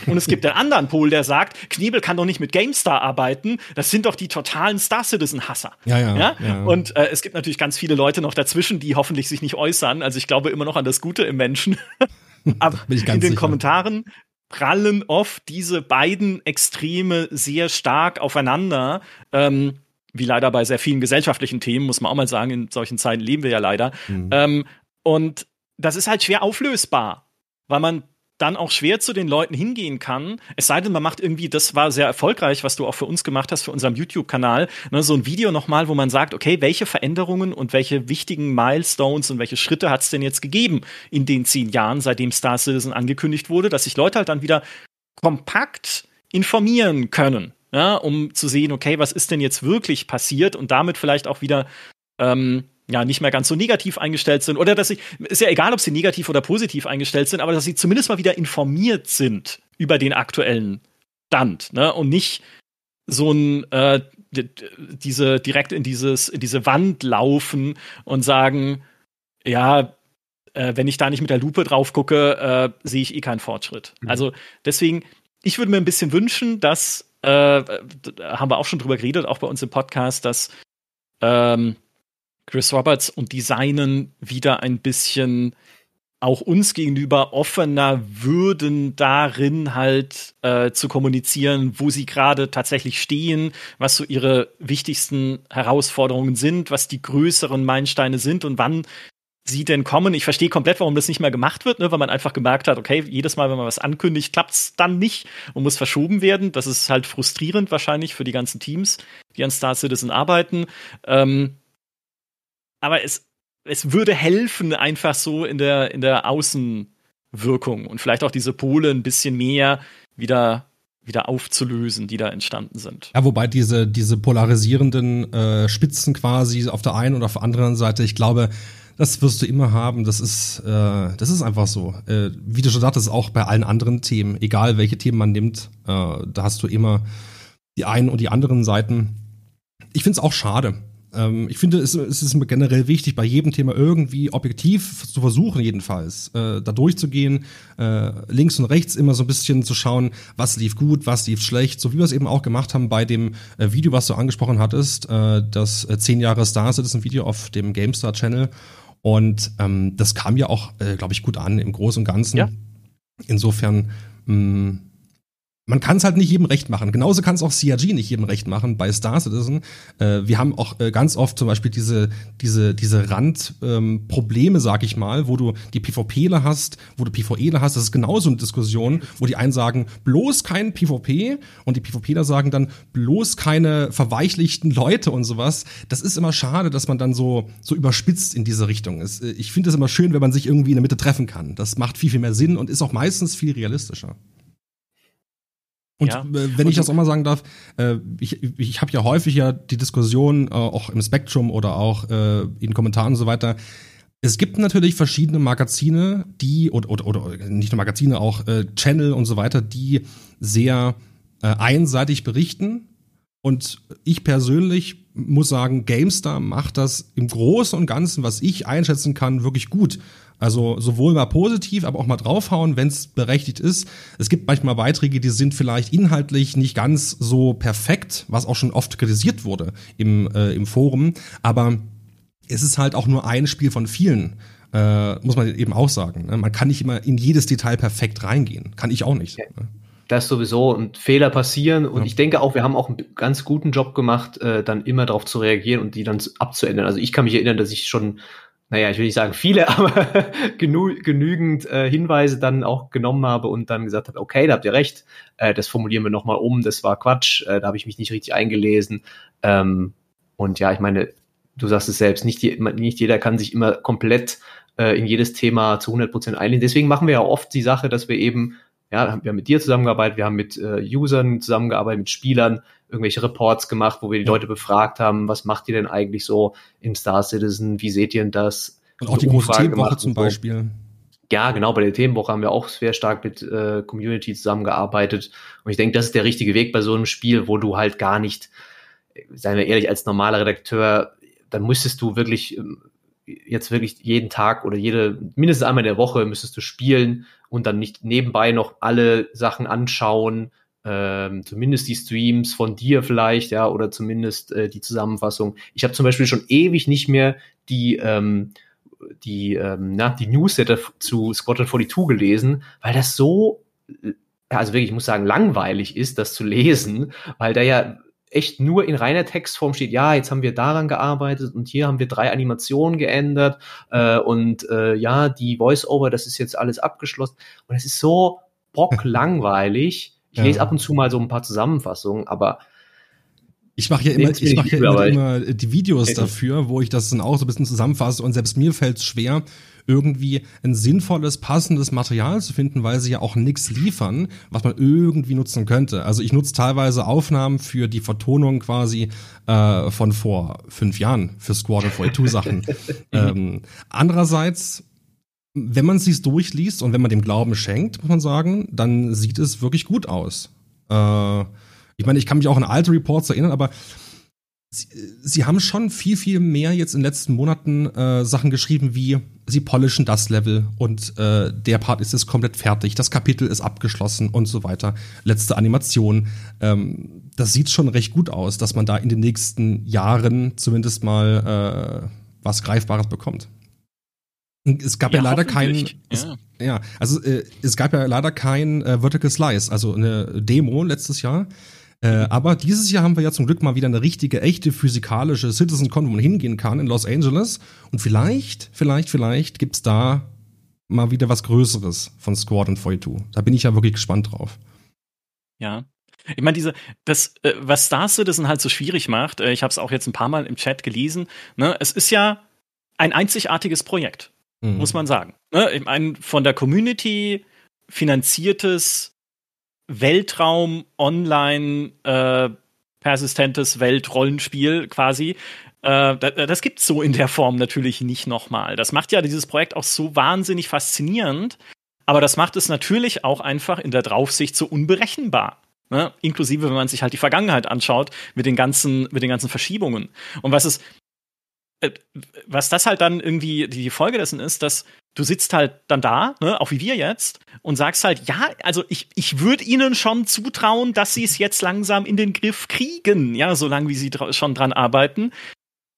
Und es gibt den anderen Pol, der sagt, Knebel kann doch nicht mit GameStar arbeiten, das sind doch die totalen Star Citizen-Hasser. Ja, ja, ja? ja, Und äh, es gibt natürlich ganz viele Leute noch dazwischen, die hoffentlich sich nicht äußern. Also ich glaube immer noch an das Gute im Menschen. <laughs> <laughs> Aber in den sicher. Kommentaren prallen oft diese beiden Extreme sehr stark aufeinander. Ähm, wie leider bei sehr vielen gesellschaftlichen Themen, muss man auch mal sagen, in solchen Zeiten leben wir ja leider. Mhm. Ähm, und das ist halt schwer auflösbar, weil man dann auch schwer zu den Leuten hingehen kann. Es sei denn, man macht irgendwie, das war sehr erfolgreich, was du auch für uns gemacht hast, für unseren YouTube-Kanal, ne, so ein Video nochmal, wo man sagt, okay, welche Veränderungen und welche wichtigen Milestones und welche Schritte hat es denn jetzt gegeben in den zehn Jahren, seitdem Star Citizen angekündigt wurde, dass sich Leute halt dann wieder kompakt informieren können, ja, um zu sehen, okay, was ist denn jetzt wirklich passiert und damit vielleicht auch wieder ähm, ja nicht mehr ganz so negativ eingestellt sind oder dass sie ist ja egal, ob sie negativ oder positiv eingestellt sind, aber dass sie zumindest mal wieder informiert sind über den aktuellen Stand, ne? Und nicht so ein äh, diese direkt in dieses in diese Wand laufen und sagen, ja, äh, wenn ich da nicht mit der Lupe drauf gucke, äh, sehe ich eh keinen Fortschritt. Mhm. Also deswegen, ich würde mir ein bisschen wünschen, dass äh, haben wir auch schon drüber geredet, auch bei uns im Podcast, dass ähm, Chris Roberts und Designen wieder ein bisschen auch uns gegenüber offener würden darin halt äh, zu kommunizieren, wo sie gerade tatsächlich stehen, was so ihre wichtigsten Herausforderungen sind, was die größeren Meilensteine sind und wann sie denn kommen. Ich verstehe komplett, warum das nicht mehr gemacht wird, ne, weil man einfach gemerkt hat, okay, jedes Mal, wenn man was ankündigt, klappt es dann nicht und muss verschoben werden. Das ist halt frustrierend wahrscheinlich für die ganzen Teams, die an Star Citizen arbeiten. Ähm, aber es, es würde helfen, einfach so in der, in der Außenwirkung und vielleicht auch diese Pole ein bisschen mehr wieder wieder aufzulösen, die da entstanden sind. Ja, wobei diese, diese polarisierenden äh, Spitzen quasi auf der einen und auf der anderen Seite, ich glaube, das wirst du immer haben. Das ist, äh, das ist einfach so. Äh, wie du schon sagtest, auch bei allen anderen Themen, egal welche Themen man nimmt, äh, da hast du immer die einen und die anderen Seiten. Ich finde es auch schade. Ähm, ich finde, es, es ist generell wichtig, bei jedem Thema irgendwie objektiv zu versuchen, jedenfalls, äh, da durchzugehen, äh, links und rechts immer so ein bisschen zu schauen, was lief gut, was lief schlecht, so wie wir es eben auch gemacht haben bei dem äh, Video, was du angesprochen hattest, äh, das äh, 10 Jahre Star Citizen Video auf dem GameStar Channel. Und ähm, das kam ja auch, äh, glaube ich, gut an im Großen und Ganzen. Ja. Insofern mh, mm, man kann es halt nicht jedem recht machen. Genauso kann es auch CRG nicht jedem recht machen bei Star Citizen. Äh, wir haben auch äh, ganz oft zum Beispiel diese, diese, diese Randprobleme, ähm, sag ich mal, wo du die PvPler hast, wo du PvEler hast. Das ist genauso eine Diskussion, wo die einen sagen, bloß kein PvP und die PvPler sagen dann, bloß keine verweichlichten Leute und sowas. Das ist immer schade, dass man dann so, so überspitzt in diese Richtung ist. Äh, ich finde es immer schön, wenn man sich irgendwie in der Mitte treffen kann. Das macht viel, viel mehr Sinn und ist auch meistens viel realistischer. Und ja. äh, wenn ich das auch mal sagen darf, äh, ich, ich habe ja häufig ja die Diskussion äh, auch im Spektrum oder auch in Kommentaren und so weiter. Es gibt natürlich verschiedene Magazine, die oder oder, oder nicht nur Magazine, auch Channel und so weiter, die sehr einseitig berichten. Und ich persönlich muss sagen, GameStar macht das im Großen und Ganzen, was ich einschätzen kann, wirklich gut. Also sowohl mal positiv, aber auch mal draufhauen, wenn es berechtigt ist. Es gibt manchmal Beiträge, die sind vielleicht inhaltlich nicht ganz so perfekt, was auch schon oft kritisiert wurde im, äh, im Forum. Aber es ist halt auch nur ein Spiel von vielen. Äh, muss man eben auch sagen. Ne? Man kann nicht immer in jedes Detail perfekt reingehen. Kann ich auch nicht. Ne? Das sowieso und Fehler passieren. Und ja. ich denke auch, wir haben auch einen ganz guten Job gemacht, äh, dann immer darauf zu reagieren und die dann abzuändern. Also ich kann mich erinnern, dass ich schon naja, ich will nicht sagen viele, <laughs> aber genü genügend äh, Hinweise dann auch genommen habe und dann gesagt habe, okay, da habt ihr recht, äh, das formulieren wir nochmal um, das war Quatsch, äh, da habe ich mich nicht richtig eingelesen. Ähm, und ja, ich meine, du sagst es selbst, nicht, die, nicht jeder kann sich immer komplett äh, in jedes Thema zu 100 Prozent einlesen. Deswegen machen wir ja oft die Sache, dass wir eben ja, wir haben mit dir zusammengearbeitet, wir haben mit äh, Usern zusammengearbeitet, mit Spielern, irgendwelche Reports gemacht, wo wir die Leute befragt haben, was macht ihr denn eigentlich so in Star Citizen, wie seht ihr denn das? Und auch die große Themenwoche zum Beispiel. Ja, genau, bei der Themenwoche haben wir auch sehr stark mit äh, Community zusammengearbeitet. Und ich denke, das ist der richtige Weg bei so einem Spiel, wo du halt gar nicht, seien wir ehrlich, als normaler Redakteur, dann müsstest du wirklich ähm, jetzt wirklich jeden Tag oder jede, mindestens einmal in der Woche müsstest du spielen und dann nicht nebenbei noch alle Sachen anschauen, ähm, zumindest die Streams von dir vielleicht, ja, oder zumindest äh, die Zusammenfassung. Ich habe zum Beispiel schon ewig nicht mehr die, ähm, die, ähm, na, die Newsletter zu Squadron 42 gelesen, weil das so, also wirklich, ich muss sagen, langweilig ist, das zu lesen, weil da ja echt nur in reiner Textform steht, ja, jetzt haben wir daran gearbeitet und hier haben wir drei Animationen geändert äh, und äh, ja, die Voice-Over, das ist jetzt alles abgeschlossen. Und es ist so bocklangweilig. Ich ja. lese ab und zu mal so ein paar Zusammenfassungen, aber ich mache ja immer, ich mache ja immer, immer, die Videos dafür, wo ich das dann auch so ein bisschen zusammenfasse und selbst mir fällt es schwer, irgendwie ein sinnvolles, passendes Material zu finden, weil sie ja auch nichts liefern, was man irgendwie nutzen könnte. Also ich nutze teilweise Aufnahmen für die Vertonung quasi äh, von vor fünf Jahren für Squadron 42 Sachen. <laughs> ähm, andererseits wenn man es sich durchliest und wenn man dem Glauben schenkt, muss man sagen, dann sieht es wirklich gut aus. Äh, Ich meine, ich kann mich auch an alte Reports erinnern, aber sie, sie haben schon viel, viel mehr jetzt in den letzten Monaten äh, Sachen geschrieben wie, sie polischen das Level und äh, der Part ist jetzt komplett fertig, das Kapitel ist abgeschlossen und so weiter. Letzte Animation. Ähm, das sieht schon recht gut aus, dass man da in den nächsten Jahren zumindest mal äh, was Greifbares bekommt. Es gab ja, ja leider keinen. Ja. ja. also äh, es gab ja leider kein äh, Vertical Slice, also eine Demo letztes Jahr. Äh, aber dieses Jahr haben wir ja zum Glück mal wieder eine richtige, echte physikalische CitizenCon, wo man hingehen kann in Los Angeles. Und vielleicht, vielleicht, vielleicht gibt's da mal wieder was Größeres von Squadron 42. Da bin ich ja wirklich gespannt drauf. Ja. Ich meine, diese, das, äh, was Star Citizen halt so schwierig macht, äh, ich habe es auch jetzt ein paar Mal im Chat gelesen, ne, es ist ja ein einzigartiges Projekt, mhm. muss man sagen. Ne? Ich meine, von der Community finanziertes Weltraum, online, äh, persistentes Weltrollenspiel quasi. Äh, das gibt's so in der Form natürlich nicht nochmal. Das macht ja dieses Projekt auch so wahnsinnig faszinierend, aber das macht es natürlich auch einfach in der Draufsicht so unberechenbar. Ne? Inklusive, wenn man sich halt die Vergangenheit anschaut mit den ganzen, mit den ganzen Verschiebungen. Und was es, äh, was das halt dann irgendwie die Folge dessen ist, dass du sitzt halt dann da, ne, auch wie wir jetzt, und sagst halt, ja, also ich, ich würde ihnen schon zutrauen, dass sie es jetzt langsam in den Griff kriegen, ja, solange wie sie dra schon dran arbeiten.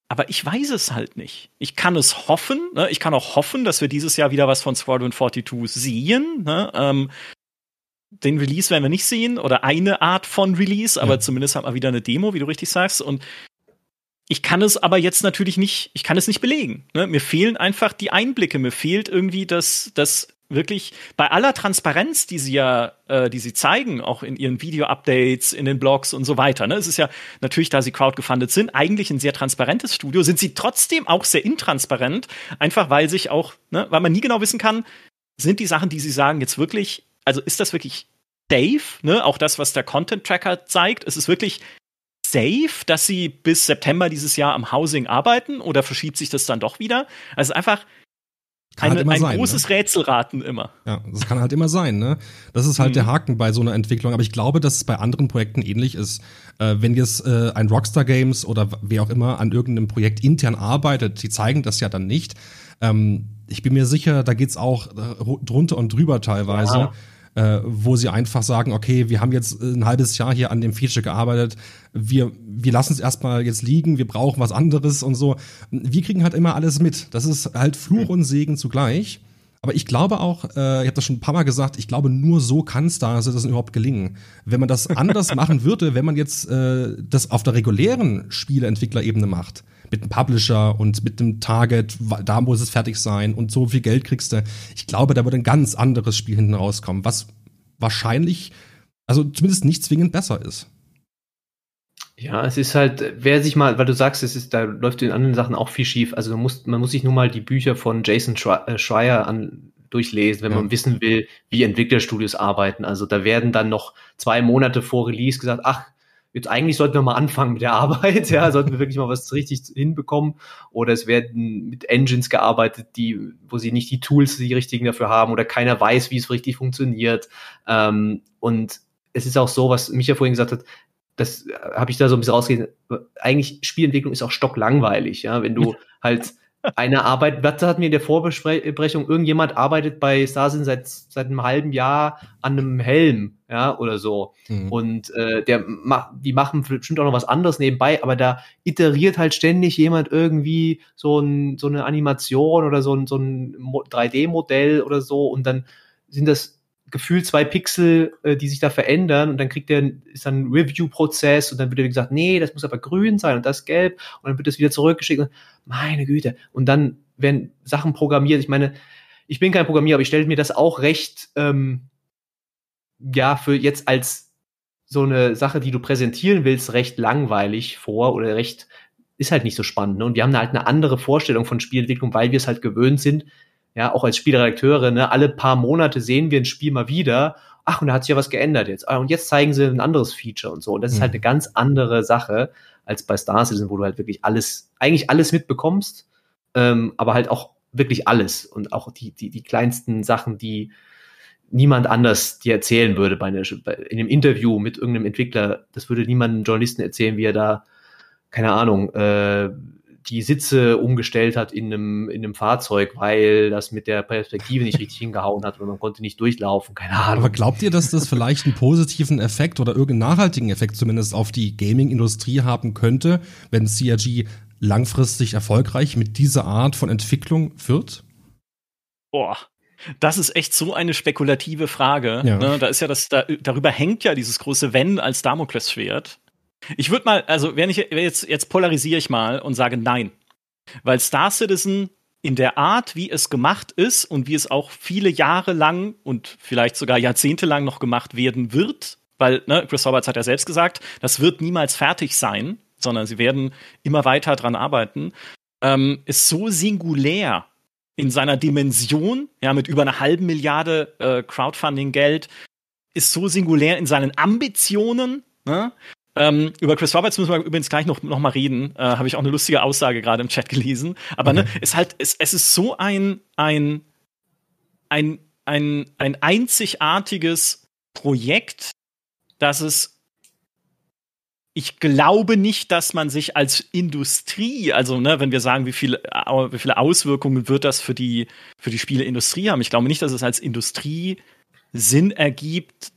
Aber ich weiß es halt nicht. Ich kann es hoffen, ne? ich kann auch hoffen, dass wir dieses Jahr wieder was von Squadron 42 sehen. Ne? Ähm, den Release werden wir nicht sehen oder eine Art von Release, aber ja. zumindest haben wir wieder eine Demo, wie du richtig sagst. Und ich kann es aber jetzt natürlich nicht, ich kann es nicht belegen. Ne? Mir fehlen einfach die Einblicke, mir fehlt irgendwie das, das wirklich bei aller Transparenz, die sie ja, äh, die sie zeigen, auch in ihren Video-Updates, in den Blogs und so weiter. Ne? Es ist ja natürlich, da sie crowdgefundet sind, eigentlich ein sehr transparentes Studio, sind sie trotzdem auch sehr intransparent, einfach weil sich auch, ne, weil man nie genau wissen kann, sind die Sachen, die sie sagen, jetzt wirklich also ist das wirklich safe, ne? Auch das, was der Content Tracker zeigt, ist es wirklich safe, dass sie bis September dieses Jahr am Housing arbeiten oder verschiebt sich das dann doch wieder? Also einfach eine, halt ein sein, großes ne? Rätselraten immer. Ja, das kann halt immer sein, ne? Das ist halt mhm. der Haken bei so einer Entwicklung. Aber ich glaube, dass es bei anderen Projekten ähnlich ist. Äh, wenn jetzt äh, ein Rockstar Games oder wer auch immer an irgendeinem Projekt intern arbeitet, die zeigen das ja dann nicht. Ähm, ich bin mir sicher, da geht's auch äh, drunter und drüber teilweise. Ja äh, wo sie einfach sagen, okay, wir haben jetzt ein halbes Jahr hier an dem Feature gearbeitet, wir, wir lassen es erstmal jetzt liegen, wir brauchen was anderes und so. Wir kriegen halt immer alles mit. Das ist halt Fluch und Segen zugleich. Aber ich glaube auch, äh, ich habe das schon ein paar Mal gesagt, ich glaube, nur so kann Star Citizen überhaupt gelingen. Wenn man das anders <laughs> machen würde, wenn man jetzt äh, das auf der regulären Spieleentwicklerebene macht, mit einem Publisher und mit einem Target, da muss es fertig sein und so viel Geld kriegst du. Ich glaube, da würde ein ganz anderes Spiel hinten rauskommen, was wahrscheinlich, also zumindest nicht zwingend besser ist. Ja, es ist halt, wer sich mal, weil du sagst, es ist, da läuft in anderen Sachen auch viel schief. Also man muss, man muss sich nur mal die Bücher von Jason äh, Schreier an, durchlesen, wenn ja. man wissen will, wie Entwicklerstudios arbeiten. Also da werden dann noch zwei Monate vor Release gesagt, ach, jetzt eigentlich sollten wir mal anfangen mit der <laughs> Arbeit, ja, sollten wir wirklich mal was richtig hinbekommen. Oder es werden mit Engines gearbeitet, die, wo sie nicht die Tools, die richtigen dafür haben, oder keiner weiß, wie es richtig funktioniert. Ähm, und es ist auch so, was Micha vorhin gesagt hat, das habe ich da so ein bisschen rausgegeben. Eigentlich Spielentwicklung ist auch stocklangweilig, ja, wenn du <laughs> halt eine Arbeit, was hat mir in der Vorbesprechung, irgendjemand arbeitet bei Starsin seit, seit einem halben Jahr an einem Helm, ja, oder so. Mhm. Und äh, der die machen bestimmt auch noch was anderes nebenbei, aber da iteriert halt ständig jemand irgendwie so, ein, so eine Animation oder so ein, so ein 3D-Modell oder so und dann sind das gefühlt zwei Pixel, äh, die sich da verändern und dann kriegt der, ist dann ein Review-Prozess und dann wird er gesagt, nee, das muss aber grün sein und das gelb und dann wird das wieder zurückgeschickt und meine Güte. Und dann werden Sachen programmiert. Ich meine, ich bin kein Programmierer, aber ich stelle mir das auch recht, ähm, ja, für jetzt als so eine Sache, die du präsentieren willst, recht langweilig vor oder recht, ist halt nicht so spannend. Ne? Und wir haben halt eine andere Vorstellung von Spielentwicklung, weil wir es halt gewöhnt sind, ja, auch als Spielredakteure, ne, alle paar Monate sehen wir ein Spiel mal wieder. Ach, und da hat sich ja was geändert jetzt. Ah, und jetzt zeigen sie ein anderes Feature und so. Und das mhm. ist halt mhm. eine ganz andere Sache als bei Star Citizen, wo du halt wirklich alles, eigentlich alles mitbekommst, ähm, aber halt auch wirklich alles und auch die, die, die kleinsten Sachen, die, niemand anders dir erzählen würde bei, einer, bei in einem Interview mit irgendeinem Entwickler. Das würde niemand Journalisten erzählen, wie er da, keine Ahnung, äh, die Sitze umgestellt hat in einem, in einem Fahrzeug, weil das mit der Perspektive nicht richtig hingehauen hat und man konnte nicht durchlaufen, keine Ahnung. Aber glaubt ihr, dass das vielleicht einen positiven Effekt oder irgendeinen nachhaltigen Effekt zumindest auf die Gaming-Industrie haben könnte, wenn CRG langfristig erfolgreich mit dieser Art von Entwicklung wird? Boah, das ist echt so eine spekulative Frage. Ja. Ne? Da ist ja das, da, darüber hängt ja dieses große Wenn als Damoklesschwert. Ich würde mal, also wenn ich jetzt, jetzt polarisiere ich mal und sage nein. Weil Star Citizen in der Art, wie es gemacht ist und wie es auch viele Jahre lang und vielleicht sogar Jahrzehnte lang noch gemacht werden wird, weil ne, Chris Roberts hat ja selbst gesagt, das wird niemals fertig sein, sondern sie werden immer weiter dran arbeiten, ähm, ist so singulär in seiner Dimension, ja, mit über einer halben Milliarde äh, Crowdfunding-Geld, ist so singulär in seinen Ambitionen, ne? Ähm, über Chris Roberts müssen wir übrigens gleich noch, noch mal reden. Äh, Habe ich auch eine lustige Aussage gerade im Chat gelesen. Aber ne, okay. ne, ist halt, es, es ist so ein, ein, ein, ein, ein einzigartiges Projekt, dass es ich glaube nicht, dass man sich als Industrie, also ne, wenn wir sagen, wie viele, wie viele Auswirkungen wird das für die, für die Spieleindustrie haben, ich glaube nicht, dass es als Industrie Sinn ergibt,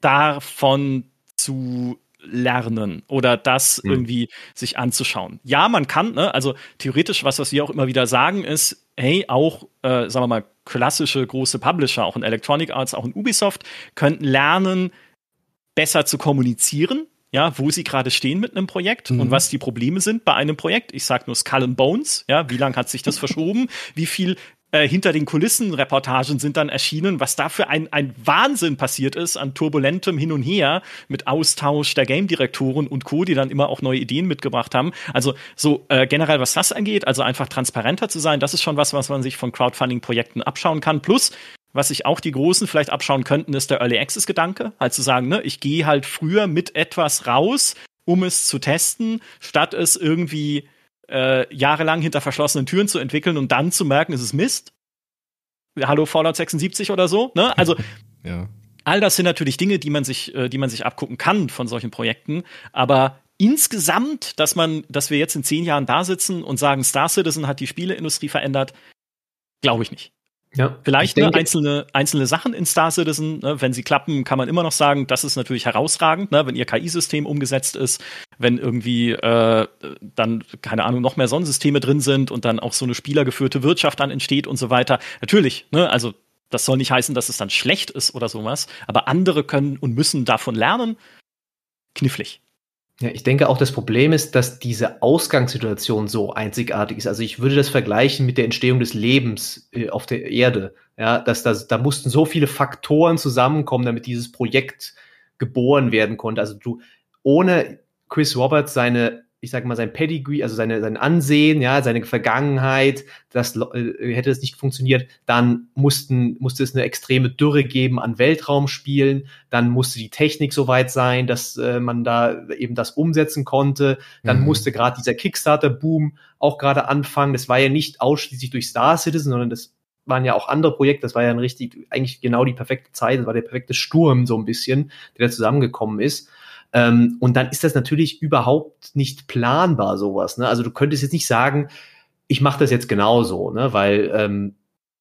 davon zu lernen oder das hm. irgendwie sich anzuschauen. Ja, man kann, ne, also theoretisch, was, was wir auch immer wieder sagen, ist, hey, auch, äh, sagen wir mal, klassische große Publisher, auch in Electronic Arts, auch in Ubisoft, könnten lernen, besser zu kommunizieren, ja, wo sie gerade stehen mit einem Projekt mhm. und was die Probleme sind bei einem Projekt. Ich sage nur Skull and Bones, ja, wie lange hat sich das verschoben? Wie viel äh, hinter den Kulissen Reportagen sind dann erschienen, was da für ein, ein Wahnsinn passiert ist an turbulentem Hin und Her mit Austausch der Game-Direktoren und Co., die dann immer auch neue Ideen mitgebracht haben. Also so äh, generell, was das angeht, also einfach transparenter zu sein, das ist schon was, was man sich von Crowdfunding-Projekten abschauen kann. Plus, was sich auch die Großen vielleicht abschauen könnten, ist der Early Access Gedanke. Halt zu sagen, ne, ich gehe halt früher mit etwas raus, um es zu testen, statt es irgendwie äh, jahrelang hinter verschlossenen Türen zu entwickeln und dann zu merken, es ist Mist. Hallo Fallout 76 oder so, ne? Also <laughs> ja. all das sind natürlich Dinge, die man sich, äh, die man sich abgucken kann von solchen Projekten, aber insgesamt, dass man, dass wir jetzt in zehn Jahren da sitzen und sagen, Star Citizen hat die Spieleindustrie verändert, glaube ich nicht. Ja, Vielleicht ne, einzelne, einzelne Sachen in Star Citizen, ne, wenn sie klappen, kann man immer noch sagen, das ist natürlich herausragend, ne, wenn ihr KI-System umgesetzt ist, wenn irgendwie äh, dann, keine Ahnung, noch mehr Sonnensysteme drin sind und dann auch so eine spielergeführte Wirtschaft dann entsteht und so weiter. Natürlich, ne, also das soll nicht heißen, dass es dann schlecht ist oder sowas, aber andere können und müssen davon lernen. Knifflig. Ja, ich denke auch das Problem ist, dass diese Ausgangssituation so einzigartig ist. Also ich würde das vergleichen mit der Entstehung des Lebens äh, auf der Erde. Ja, dass das, da mussten so viele Faktoren zusammenkommen, damit dieses Projekt geboren werden konnte. Also du, ohne Chris Roberts seine ich sage mal, sein Pedigree, also seine, sein Ansehen, ja, seine Vergangenheit, das äh, hätte es nicht funktioniert, dann mussten, musste es eine extreme Dürre geben an Weltraumspielen, dann musste die Technik so weit sein, dass äh, man da eben das umsetzen konnte, dann mhm. musste gerade dieser Kickstarter-Boom auch gerade anfangen. Das war ja nicht ausschließlich durch Star Citizen, sondern das waren ja auch andere Projekte, das war ja ein richtig, eigentlich genau die perfekte Zeit, das war der perfekte Sturm so ein bisschen, der da zusammengekommen ist. Ähm, und dann ist das natürlich überhaupt nicht planbar, sowas. Ne? Also du könntest jetzt nicht sagen, ich mache das jetzt genauso, ne? weil ähm,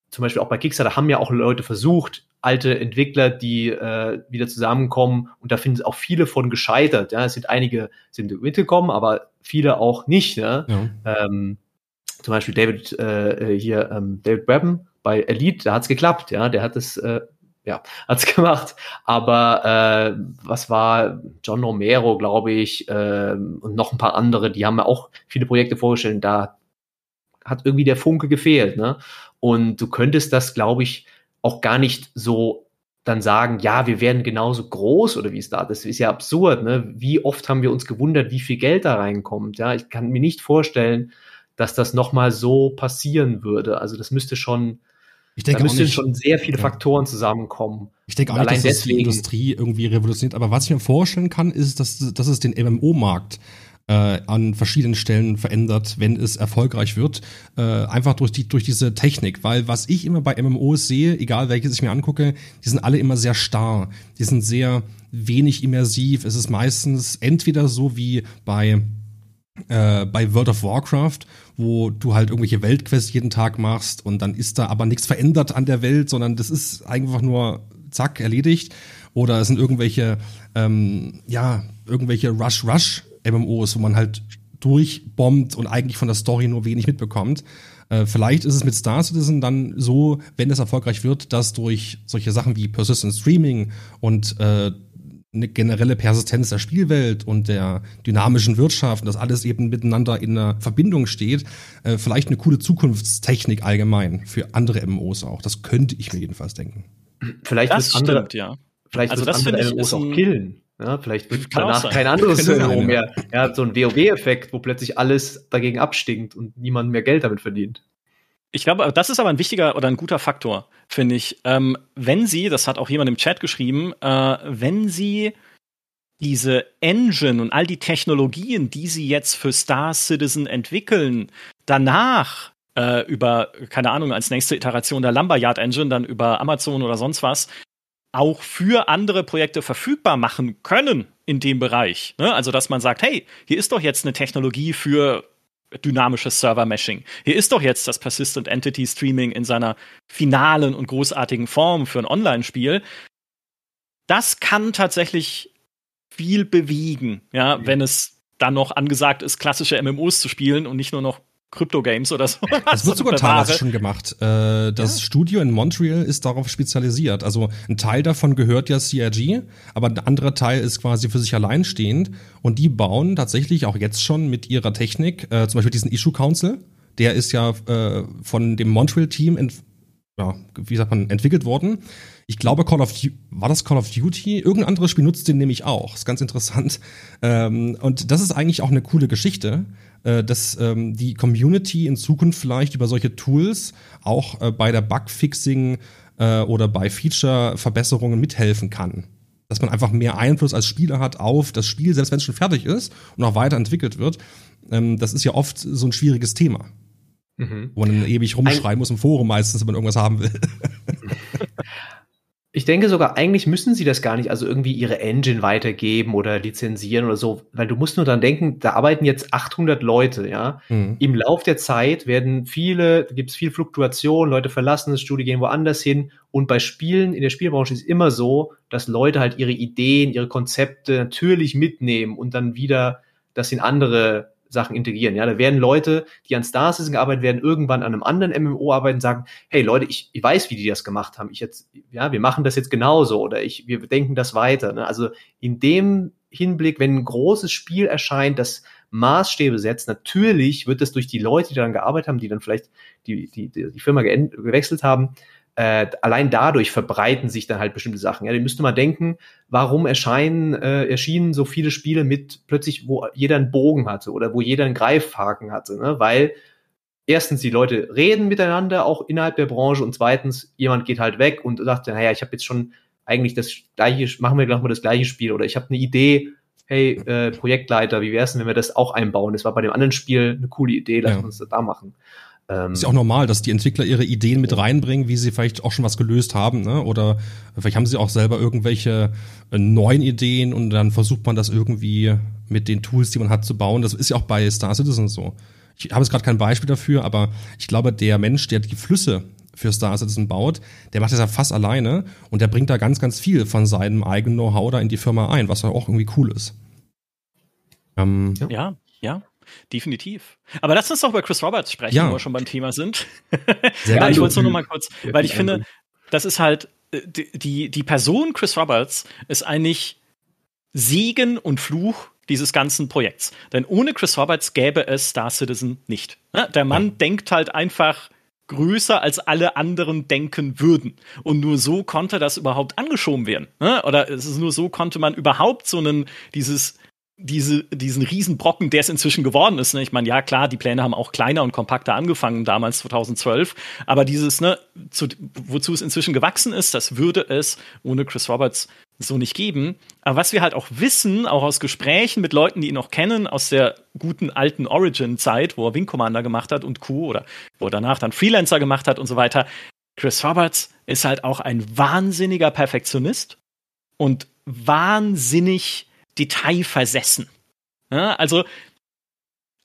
zum Beispiel auch bei Kickstarter haben ja auch Leute versucht, alte Entwickler, die äh, wieder zusammenkommen und da finden auch viele von gescheitert. Ja, es sind einige sind mitgekommen, aber viele auch nicht. Ne? Ja. Ähm, zum Beispiel David äh, hier ähm, David Brabham bei Elite, da hat's geklappt. Ja, der hat es äh, ja, hat's <laughs> gemacht. Aber äh, was war John Romero, glaube ich, äh, und noch ein paar andere, die haben ja auch viele Projekte vorgestellt. Da hat irgendwie der Funke gefehlt. Ne? Und du könntest das, glaube ich, auch gar nicht so dann sagen, ja, wir werden genauso groß oder wie es da. Das ist ja absurd. Ne? Wie oft haben wir uns gewundert, wie viel Geld da reinkommt. Ja, ich kann mir nicht vorstellen, dass das noch mal so passieren würde. Also das müsste schon ich denke da müssen nicht, schon sehr viele ja. Faktoren zusammenkommen. Ich denke auch nicht, dass deswegen, das die Industrie irgendwie revolutioniert. Aber was ich mir vorstellen kann, ist, dass, dass es den MMO-Markt äh, an verschiedenen Stellen verändert, wenn es erfolgreich wird. Äh, einfach durch, die, durch diese Technik. Weil was ich immer bei MMOs sehe, egal welches ich mir angucke, die sind alle immer sehr starr. Die sind sehr wenig immersiv. Es ist meistens entweder so wie bei äh, bei World of Warcraft, wo du halt irgendwelche Weltquests jeden Tag machst und dann ist da aber nichts verändert an der Welt, sondern das ist einfach nur zack, erledigt. Oder es sind irgendwelche, ähm, ja, irgendwelche Rush-Rush MMOs, wo man halt durchbombt und eigentlich von der Story nur wenig mitbekommt. Äh, vielleicht ist es mit Star Citizen dann so, wenn es erfolgreich wird, dass durch solche Sachen wie Persistent Streaming und äh, eine generelle Persistenz der Spielwelt und der dynamischen Wirtschaft, dass alles eben miteinander in einer Verbindung steht, äh, vielleicht eine coole Zukunftstechnik allgemein für andere MMOs auch. Das könnte ich mir jedenfalls denken. Vielleicht das stimmt, andere, ja. Vielleicht also das andere MMOs auch killen. Ja, vielleicht wird Kann danach kein anderes MMO mehr. Ja, so ein WoW-Effekt, wo plötzlich alles dagegen abstinkt und niemand mehr Geld damit verdient. Ich glaube, das ist aber ein wichtiger oder ein guter Faktor, finde ich. Ähm, wenn Sie, das hat auch jemand im Chat geschrieben, äh, wenn Sie diese Engine und all die Technologien, die Sie jetzt für Star Citizen entwickeln, danach äh, über, keine Ahnung, als nächste Iteration der Lumberyard Engine, dann über Amazon oder sonst was, auch für andere Projekte verfügbar machen können in dem Bereich. Ne? Also, dass man sagt, hey, hier ist doch jetzt eine Technologie für dynamisches Server-Meshing. Hier ist doch jetzt das Persistent Entity Streaming in seiner finalen und großartigen Form für ein Online-Spiel. Das kann tatsächlich viel bewegen, ja, wenn es dann noch angesagt ist, klassische MMOs zu spielen und nicht nur noch Crypto-Games oder so. <laughs> Das wird sogar teilweise schon gemacht. Äh, das Studio in Montreal ist darauf spezialisiert. Also ein Teil davon gehört ja CRG, aber ein anderer Teil ist quasi für sich alleinstehend. Und die bauen tatsächlich auch jetzt schon mit ihrer Technik, äh, zum Beispiel diesen Issue Council, der ist ja äh, von dem Montreal-Team ja, wie sagt man, entwickelt worden. Ich glaube, Call of Duty, war das Call of Duty? Irgendein anderes Spiel nutzt den nämlich auch. Ist ganz interessant. Ähm, und das ist eigentlich auch eine coole Geschichte, äh, dass ähm, die Community in Zukunft vielleicht über solche Tools auch äh, bei der Bugfixing äh, oder bei Feature-Verbesserungen mithelfen kann. Dass man einfach mehr Einfluss als Spieler hat auf das Spiel, selbst wenn es schon fertig ist und auch weiterentwickelt wird. Ähm, das ist ja oft so ein schwieriges Thema, wo man ewig rumschreien muss im Forum meistens, wenn man irgendwas haben will. <laughs> Ich denke sogar, eigentlich müssen sie das gar nicht, also irgendwie ihre Engine weitergeben oder lizenzieren oder so, weil du musst nur dann denken, da arbeiten jetzt 800 Leute, ja. Mhm. Im Lauf der Zeit werden viele, gibt es viel Fluktuation, Leute verlassen das Studio, gehen woanders hin. Und bei Spielen, in der Spielbranche ist immer so, dass Leute halt ihre Ideen, ihre Konzepte natürlich mitnehmen und dann wieder das in andere Sachen integrieren. Ja, da werden Leute, die an Star Citizen gearbeitet werden, irgendwann an einem anderen MMO arbeiten und sagen, hey Leute, ich, ich weiß, wie die das gemacht haben. Ich jetzt, ja, wir machen das jetzt genauso oder ich, wir denken das weiter. Ne? Also in dem Hinblick, wenn ein großes Spiel erscheint, das Maßstäbe setzt, natürlich wird das durch die Leute, die daran gearbeitet haben, die dann vielleicht die, die, die Firma gewechselt haben, äh, allein dadurch verbreiten sich dann halt bestimmte Sachen. Ja, ihr müsst mal denken, warum erscheinen, äh, erschienen so viele Spiele mit plötzlich, wo jeder einen Bogen hatte oder wo jeder einen Greifhaken hatte, ne? Weil erstens die Leute reden miteinander auch innerhalb der Branche und zweitens jemand geht halt weg und sagt, naja, ich habe jetzt schon eigentlich das gleiche, machen wir gleich mal das gleiche Spiel oder ich habe eine Idee, hey, äh, Projektleiter, wie wär's denn, wenn wir das auch einbauen? Das war bei dem anderen Spiel eine coole Idee, lass Ja. uns das da machen. Ähm, Ist ja auch normal, dass die Entwickler ihre Ideen mit reinbringen, wie sie vielleicht auch schon was gelöst haben, ne? Oder vielleicht haben sie auch selber irgendwelche äh, neuen Ideen und dann versucht man das irgendwie mit den Tools, die man hat, zu bauen. Das ist ja auch bei Star Citizen so. Ich habe jetzt gerade kein Beispiel dafür, aber ich glaube, der Mensch, der die Flüsse für Star Citizen baut, der macht das ja fast alleine und der bringt da ganz, ganz viel von seinem eigenen Know-how da in die Firma ein, was ja auch irgendwie cool ist. Ähm, Ja. Ja, ja, definitiv. Aber lass uns doch über Chris Roberts sprechen, Ja. wo wir schon beim Thema sind. Sehr ja, gerne. ich wollte es nur noch mal kurz, Ja, weil ich finde, Eindruck. das ist halt, äh, die, die, Person Chris Roberts ist eigentlich Segen und Fluch dieses ganzen Projekts. Denn ohne Chris Roberts gäbe es Star Citizen nicht. Der Mann denkt halt einfach größer als alle anderen denken würden. Und nur so konnte das überhaupt angeschoben werden. Oder es ist nur so konnte man überhaupt so einen, dieses diese, diesen Riesenbrocken, der es inzwischen geworden ist. Ne? Ich meine, ja, klar, die Pläne haben auch kleiner und kompakter angefangen, damals 2012. Aber dieses, ne, zu, wozu es inzwischen gewachsen ist, das würde es ohne Chris Roberts so nicht geben. Aber was wir halt auch wissen, auch aus Gesprächen mit Leuten, die ihn noch kennen, aus der guten alten Origin-Zeit, wo er Wing Commander gemacht hat und Co. oder wo er danach dann Freelancer gemacht hat und so weiter. Chris Roberts ist halt auch ein wahnsinniger Perfektionist und wahnsinnig detailversessen. Ja, also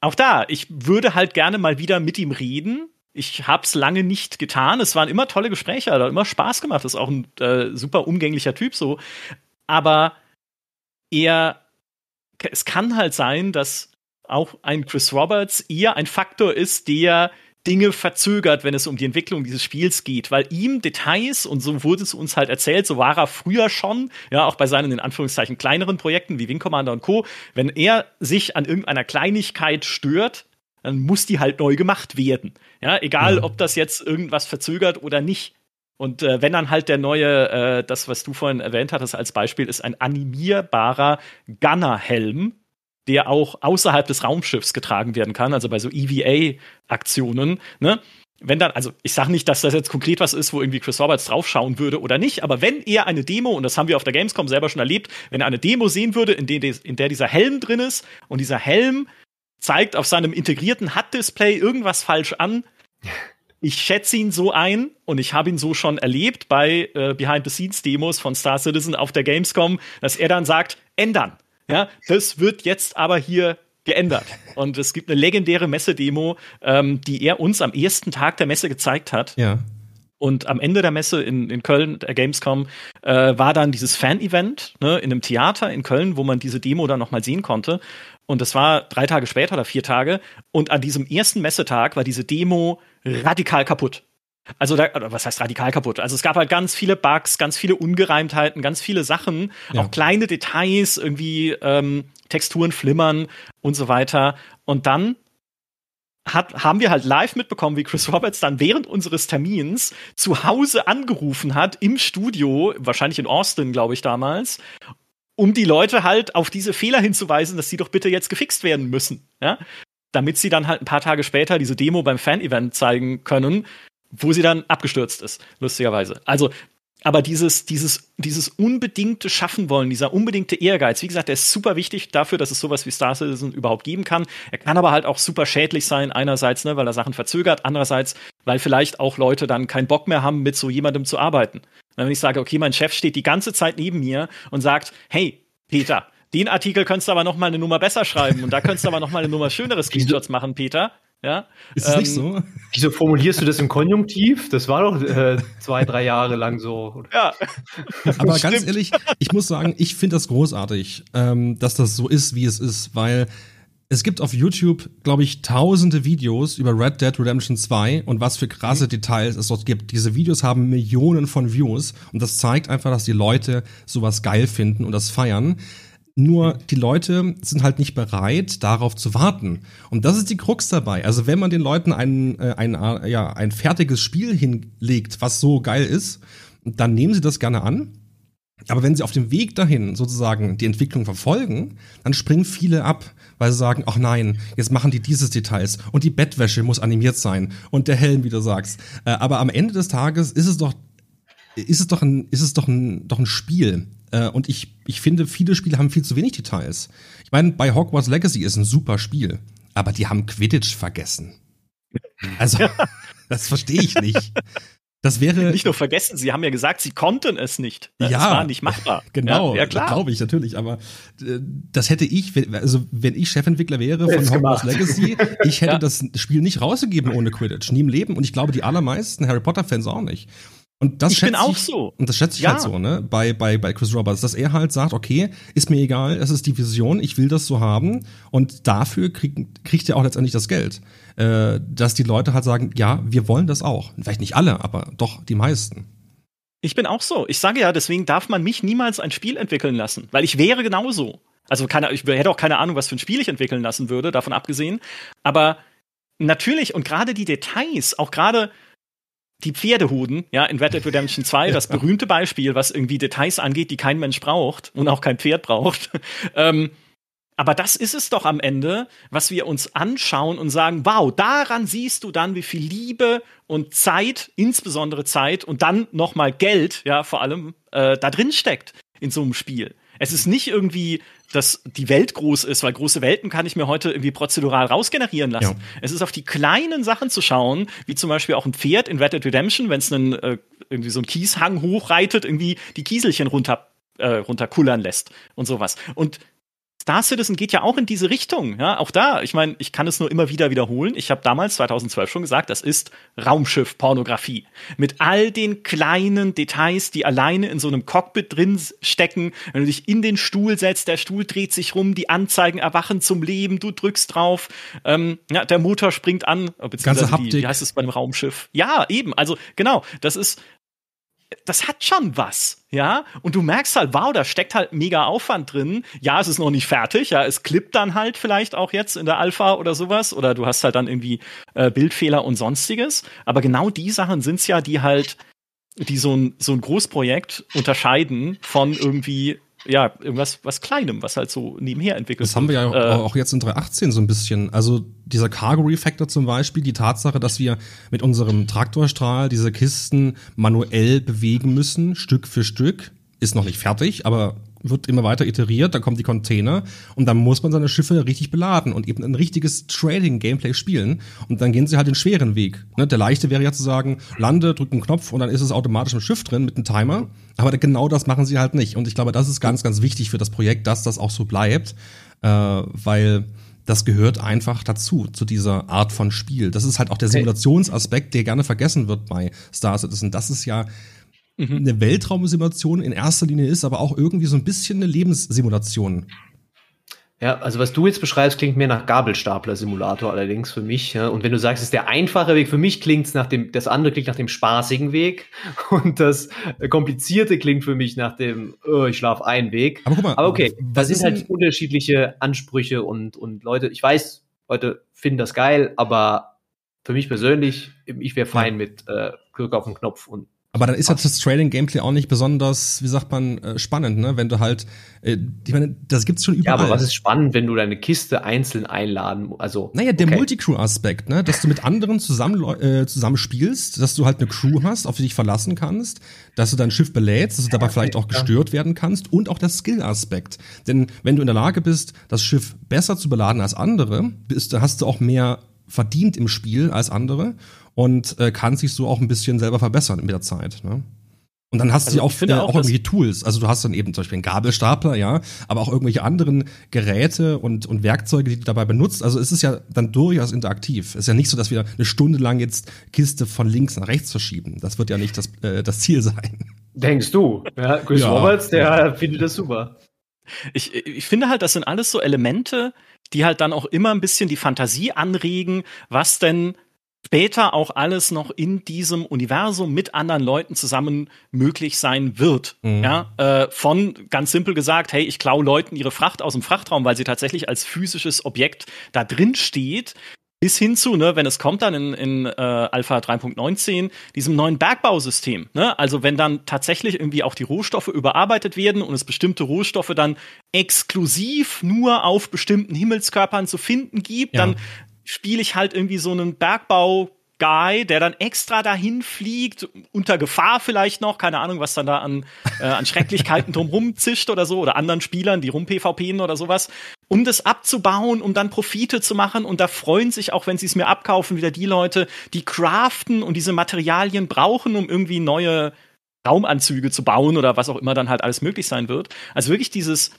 auch da, ich würde halt gerne mal wieder mit ihm reden. Ich hab's lange nicht getan. Es waren immer tolle Gespräche, hat immer Spaß gemacht. Ist auch ein äh, super umgänglicher Typ so. Aber er, es kann halt sein, dass auch ein Chris Roberts eher ein Faktor ist, der Dinge verzögert, wenn es um die Entwicklung dieses Spiels geht, weil ihm Details, und so wurde es uns halt erzählt, so war er früher schon, ja, auch bei seinen in Anführungszeichen kleineren Projekten wie Wing Commander und Co., wenn er sich an irgendeiner Kleinigkeit stört, dann muss die halt neu gemacht werden. Ja, egal, mhm. ob das jetzt irgendwas verzögert oder nicht. Und äh, wenn dann halt der neue, äh, das, was du vorhin erwähnt hattest als Beispiel, ist ein animierbarer Gunner-Helm, der auch außerhalb des Raumschiffs getragen werden kann, also bei so EVA-Aktionen, ne? Wenn dann, also ich sage nicht, dass das jetzt konkret was ist, wo irgendwie Chris Roberts draufschauen würde oder nicht, aber wenn er eine Demo, und das haben wir auf der Gamescom selber schon erlebt, wenn er eine Demo sehen würde, in, der, in der dieser Helm drin ist und dieser Helm zeigt auf seinem integrierten HUD-Display irgendwas falsch an, ich schätze ihn so ein und ich habe ihn so schon erlebt bei äh, Behind-the-Scenes-Demos von Star Citizen auf der Gamescom, dass er dann sagt, ändern. Ja, das wird jetzt aber hier geändert. Und es gibt eine legendäre Messedemo, ähm, die er uns am ersten Tag der Messe gezeigt hat. Ja. Und am Ende der Messe in, in Köln, der Gamescom, äh, war dann dieses Fan-Event ne, in einem Theater in Köln, wo man diese Demo dann nochmal sehen konnte. Und das war drei Tage später oder vier Tage. Und an diesem ersten Messetag war diese Demo radikal kaputt. Also da, was heißt radikal kaputt? Also es gab halt ganz viele Bugs, ganz viele Ungereimtheiten, ganz viele Sachen, ja. auch kleine Details, irgendwie ähm, Texturen flimmern und so weiter. Und dann hat, haben wir halt live mitbekommen, wie Chris Roberts dann während unseres Termins zu Hause angerufen hat, im Studio, wahrscheinlich in Austin, glaube ich, damals, um die Leute halt auf diese Fehler hinzuweisen, dass sie doch bitte jetzt gefixt werden müssen. Ja? Damit sie dann halt ein paar Tage später diese Demo beim Fan-Event zeigen können, wo sie dann abgestürzt ist, lustigerweise. Also, aber dieses, dieses, dieses unbedingte Schaffen wollen, dieser unbedingte Ehrgeiz, wie gesagt, der ist super wichtig dafür, dass es sowas wie Star Citizen überhaupt geben kann. Er kann aber halt auch super schädlich sein, einerseits, ne, weil er Sachen verzögert, andererseits, weil vielleicht auch Leute dann keinen Bock mehr haben, mit so jemandem zu arbeiten. Wenn ich sage, okay, mein Chef steht die ganze Zeit neben mir und sagt, hey, Peter, den Artikel könntest du aber noch mal eine Nummer besser schreiben und da könntest du aber noch mal eine Nummer schönere Screenshots machen, Peter. Ja? Ist es ähm, nicht so? Wieso formulierst du das im Konjunktiv? Das war doch äh, zwei, drei Jahre lang so. Ja. Aber ganz ehrlich, ich muss sagen, ich finde das großartig, ähm, dass das so ist, wie es ist, weil es gibt auf YouTube, glaube ich, tausende Videos über Red Dead Redemption 2 und was für krasse mhm. Details es dort gibt. Diese Videos haben Millionen von Views und das zeigt einfach, dass die Leute sowas geil finden und das feiern. Nur die Leute sind halt nicht bereit, darauf zu warten. Und das ist die Krux dabei. Also wenn man den Leuten ein, äh, ein, äh, ja, ein fertiges Spiel hinlegt, was so geil ist, dann nehmen sie das gerne an. Aber wenn sie auf dem Weg dahin sozusagen die Entwicklung verfolgen, dann springen viele ab, weil sie sagen, ach nein, jetzt machen die dieses Details und die Bettwäsche muss animiert sein und der Helm, wie du sagst. Äh, aber am Ende des Tages ist es doch ist es doch ein, ist es doch ein, doch ein Spiel. Äh, und ich, ich finde, viele Spiele haben viel zu wenig Details. Ich meine, bei Hogwarts Legacy ist ein super Spiel, aber die haben Quidditch vergessen. Also, <laughs> das verstehe ich nicht. Das wäre nicht nur vergessen, sie haben ja gesagt, sie konnten es nicht. Ja, es war nicht machbar. <laughs> Genau, ja, ja klar. Glaube ich natürlich, aber äh, das hätte ich, also wenn ich Chefentwickler wäre von Hogwarts Legacy, <laughs> ich hätte ja. das Spiel nicht rausgegeben ohne Quidditch, nie im Leben und ich glaube die allermeisten Harry Potter Fans auch nicht. Und das ich bin auch ich, so. Und das schätze ich ja. halt so, ne, bei, bei, bei Chris Roberts, dass er halt sagt, okay, ist mir egal, es ist die Vision, ich will das so haben. Und dafür krieg, kriegt er auch letztendlich das Geld. Äh, dass die Leute halt sagen, ja, wir wollen das auch. Vielleicht nicht alle, aber doch die meisten. Ich bin auch so. Ich sage ja, deswegen darf man mich niemals ein Spiel entwickeln lassen, weil ich wäre genauso. Also keine, ich hätte auch keine Ahnung, was für ein Spiel ich entwickeln lassen würde, davon abgesehen. Aber natürlich und gerade die Details, auch gerade die Pferdehuden, ja, in Red Dead Redemption 2, <laughs> das berühmte Beispiel, was irgendwie Details angeht, die kein Mensch braucht und auch kein Pferd braucht. <laughs> ähm, Aber das ist es doch am Ende, was wir uns anschauen und sagen, wow, daran siehst du dann, wie viel Liebe und Zeit, insbesondere Zeit und dann noch mal Geld, ja, vor allem äh, da drin steckt in so einem Spiel. Es ist nicht irgendwie, dass die Welt groß ist, weil große Welten kann ich mir heute irgendwie prozedural rausgenerieren lassen. Ja. Es ist auf die kleinen Sachen zu schauen, wie zum Beispiel auch ein Pferd in Red Dead Redemption, wenn es einen äh, irgendwie so einen Kieshang hochreitet, irgendwie die Kieselchen runter äh, runterkullern lässt und sowas. Und Star Citizen geht ja auch in diese Richtung. Ja, auch da, ich meine, ich kann es nur immer wieder wiederholen. Ich habe damals 2012 schon gesagt, das ist Raumschiff-Pornografie. Mit all den kleinen Details, die alleine in so einem Cockpit drin stecken. Wenn du dich in den Stuhl setzt, der Stuhl dreht sich rum, die Anzeigen erwachen zum Leben, du drückst drauf, ähm, ja, der Motor springt an, beziehungsweise Ganze wie, wie heißt es bei einem Raumschiff? Ja, eben. Also genau, das ist das hat schon was, ja. Und du merkst halt, wow, da steckt halt mega Aufwand drin. Ja, es ist noch nicht fertig, ja, es klippt dann halt vielleicht auch jetzt in der Alpha oder sowas. Oder du hast halt dann irgendwie äh, Bildfehler und sonstiges. Aber genau die Sachen sind's ja, die halt, die so ein, so ein Großprojekt unterscheiden von irgendwie ja, irgendwas was Kleinem, was halt so nebenher entwickelt Das haben wir ja äh, auch jetzt in 3.18 so ein bisschen. Also dieser Cargo Refactor zum Beispiel, die Tatsache, dass wir mit unserem Traktorstrahl diese Kisten manuell bewegen müssen, Stück für Stück, ist noch nicht fertig, aber wird immer weiter iteriert, dann kommen die Container und dann muss man seine Schiffe richtig beladen und eben ein richtiges Trading-Gameplay spielen und dann gehen sie halt den schweren Weg. Ne? Der leichte wäre ja zu sagen, lande, drück einen Knopf und dann ist es automatisch im Schiff drin mit einem Timer, aber genau das machen sie halt nicht und ich glaube, das ist ganz, ganz wichtig für das Projekt, dass das auch so bleibt, äh, weil das gehört einfach dazu, zu dieser Art von Spiel. Das ist halt auch der Simulationsaspekt, der gerne vergessen wird bei Star Citizen. Das ist ja mhm. eine Weltraumsimulation in erster Linie ist, aber auch irgendwie so ein bisschen eine Lebenssimulation. Ja, also was du jetzt beschreibst, klingt mehr nach Gabelstapler-Simulator allerdings für mich. Ja. Und wenn du sagst, es ist der einfache Weg, für mich klingt es nach dem, das andere klingt nach dem spaßigen Weg <laughs> und das komplizierte klingt für mich nach dem, oh, ich schlaf ein Weg. Aber, guck mal, aber okay, das sind halt unterschiedliche Ansprüche und, und Leute, ich weiß, Leute finden das geil, aber für mich persönlich, ich wäre fein ja. mit äh, Glück auf den Knopf und aber dann ist ja das Trading-Gameplay auch nicht besonders, wie sagt man, äh, spannend, ne? Wenn du halt, äh, ich meine, das gibt's schon überall. Ja, aber was ist spannend, wenn du deine Kiste einzeln einladen, also. Naja, der okay. Multicrew-Aspekt, ne? Dass du mit anderen zusammen, äh, zusammen spielst, dass du halt eine Crew hast, auf die dich verlassen kannst, dass du dein Schiff belädst, dass du dabei vielleicht auch gestört werden kannst und auch der Skill-Aspekt. Denn wenn du in der Lage bist, das Schiff besser zu beladen als andere, bist, hast du auch mehr verdient im Spiel als andere und äh, kann sich so auch ein bisschen selber verbessern mit der Zeit. Ne? Und dann hast also du auch, äh, auch, auch irgendwelche Tools. Also du hast dann eben zum Beispiel einen Gabelstapler, ja, aber auch irgendwelche anderen Geräte und, und Werkzeuge, die du dabei benutzt. Also es ist ja dann durchaus interaktiv. Es ist ja nicht so, dass wir eine Stunde lang jetzt Kiste von links nach rechts verschieben. Das wird ja nicht das, äh, das Ziel <laughs> sein. Denkst du? Ja, Chris ja, Roberts, der ja. findet das super. Ich, ich finde halt, das sind alles so Elemente, die halt dann auch immer ein bisschen die Fantasie anregen, was denn später auch alles noch in diesem Universum mit anderen Leuten zusammen möglich sein wird. Mhm. Ja, äh, von ganz simpel gesagt, hey, ich klaue Leuten ihre Fracht aus dem Frachtraum, weil sie tatsächlich als physisches Objekt da drin steht, bis hin zu, ne, wenn es kommt dann in, in äh, Alpha 3.19, diesem neuen Bergbausystem. Ne? Also wenn dann tatsächlich irgendwie auch die Rohstoffe überarbeitet werden und es bestimmte Rohstoffe dann exklusiv nur auf bestimmten Himmelskörpern zu finden gibt, ja. dann spiele ich halt irgendwie so einen Bergbau Guy, der dann extra dahin fliegt, unter Gefahr vielleicht noch, keine Ahnung, was dann da an, äh, an Schrecklichkeiten <laughs> drumrum zischt oder so, oder anderen Spielern, die rum PvPen oder sowas, um das abzubauen, um dann Profite zu machen. Und da freuen sich auch, wenn sie es mir abkaufen, wieder die Leute, die craften und diese Materialien brauchen, um irgendwie neue Raumanzüge zu bauen oder was auch immer dann halt alles möglich sein wird. Also wirklich dieses,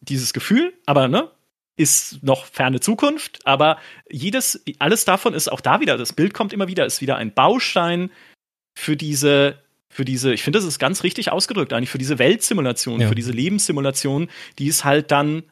dieses Gefühl, aber ne, ist noch ferne Zukunft, aber jedes, alles davon ist auch da wieder, das Bild kommt immer wieder, ist wieder ein Baustein für diese, für diese, ich finde, das ist ganz richtig ausgedrückt, eigentlich für diese Weltsimulation, ja. für diese Lebenssimulation, die es halt dann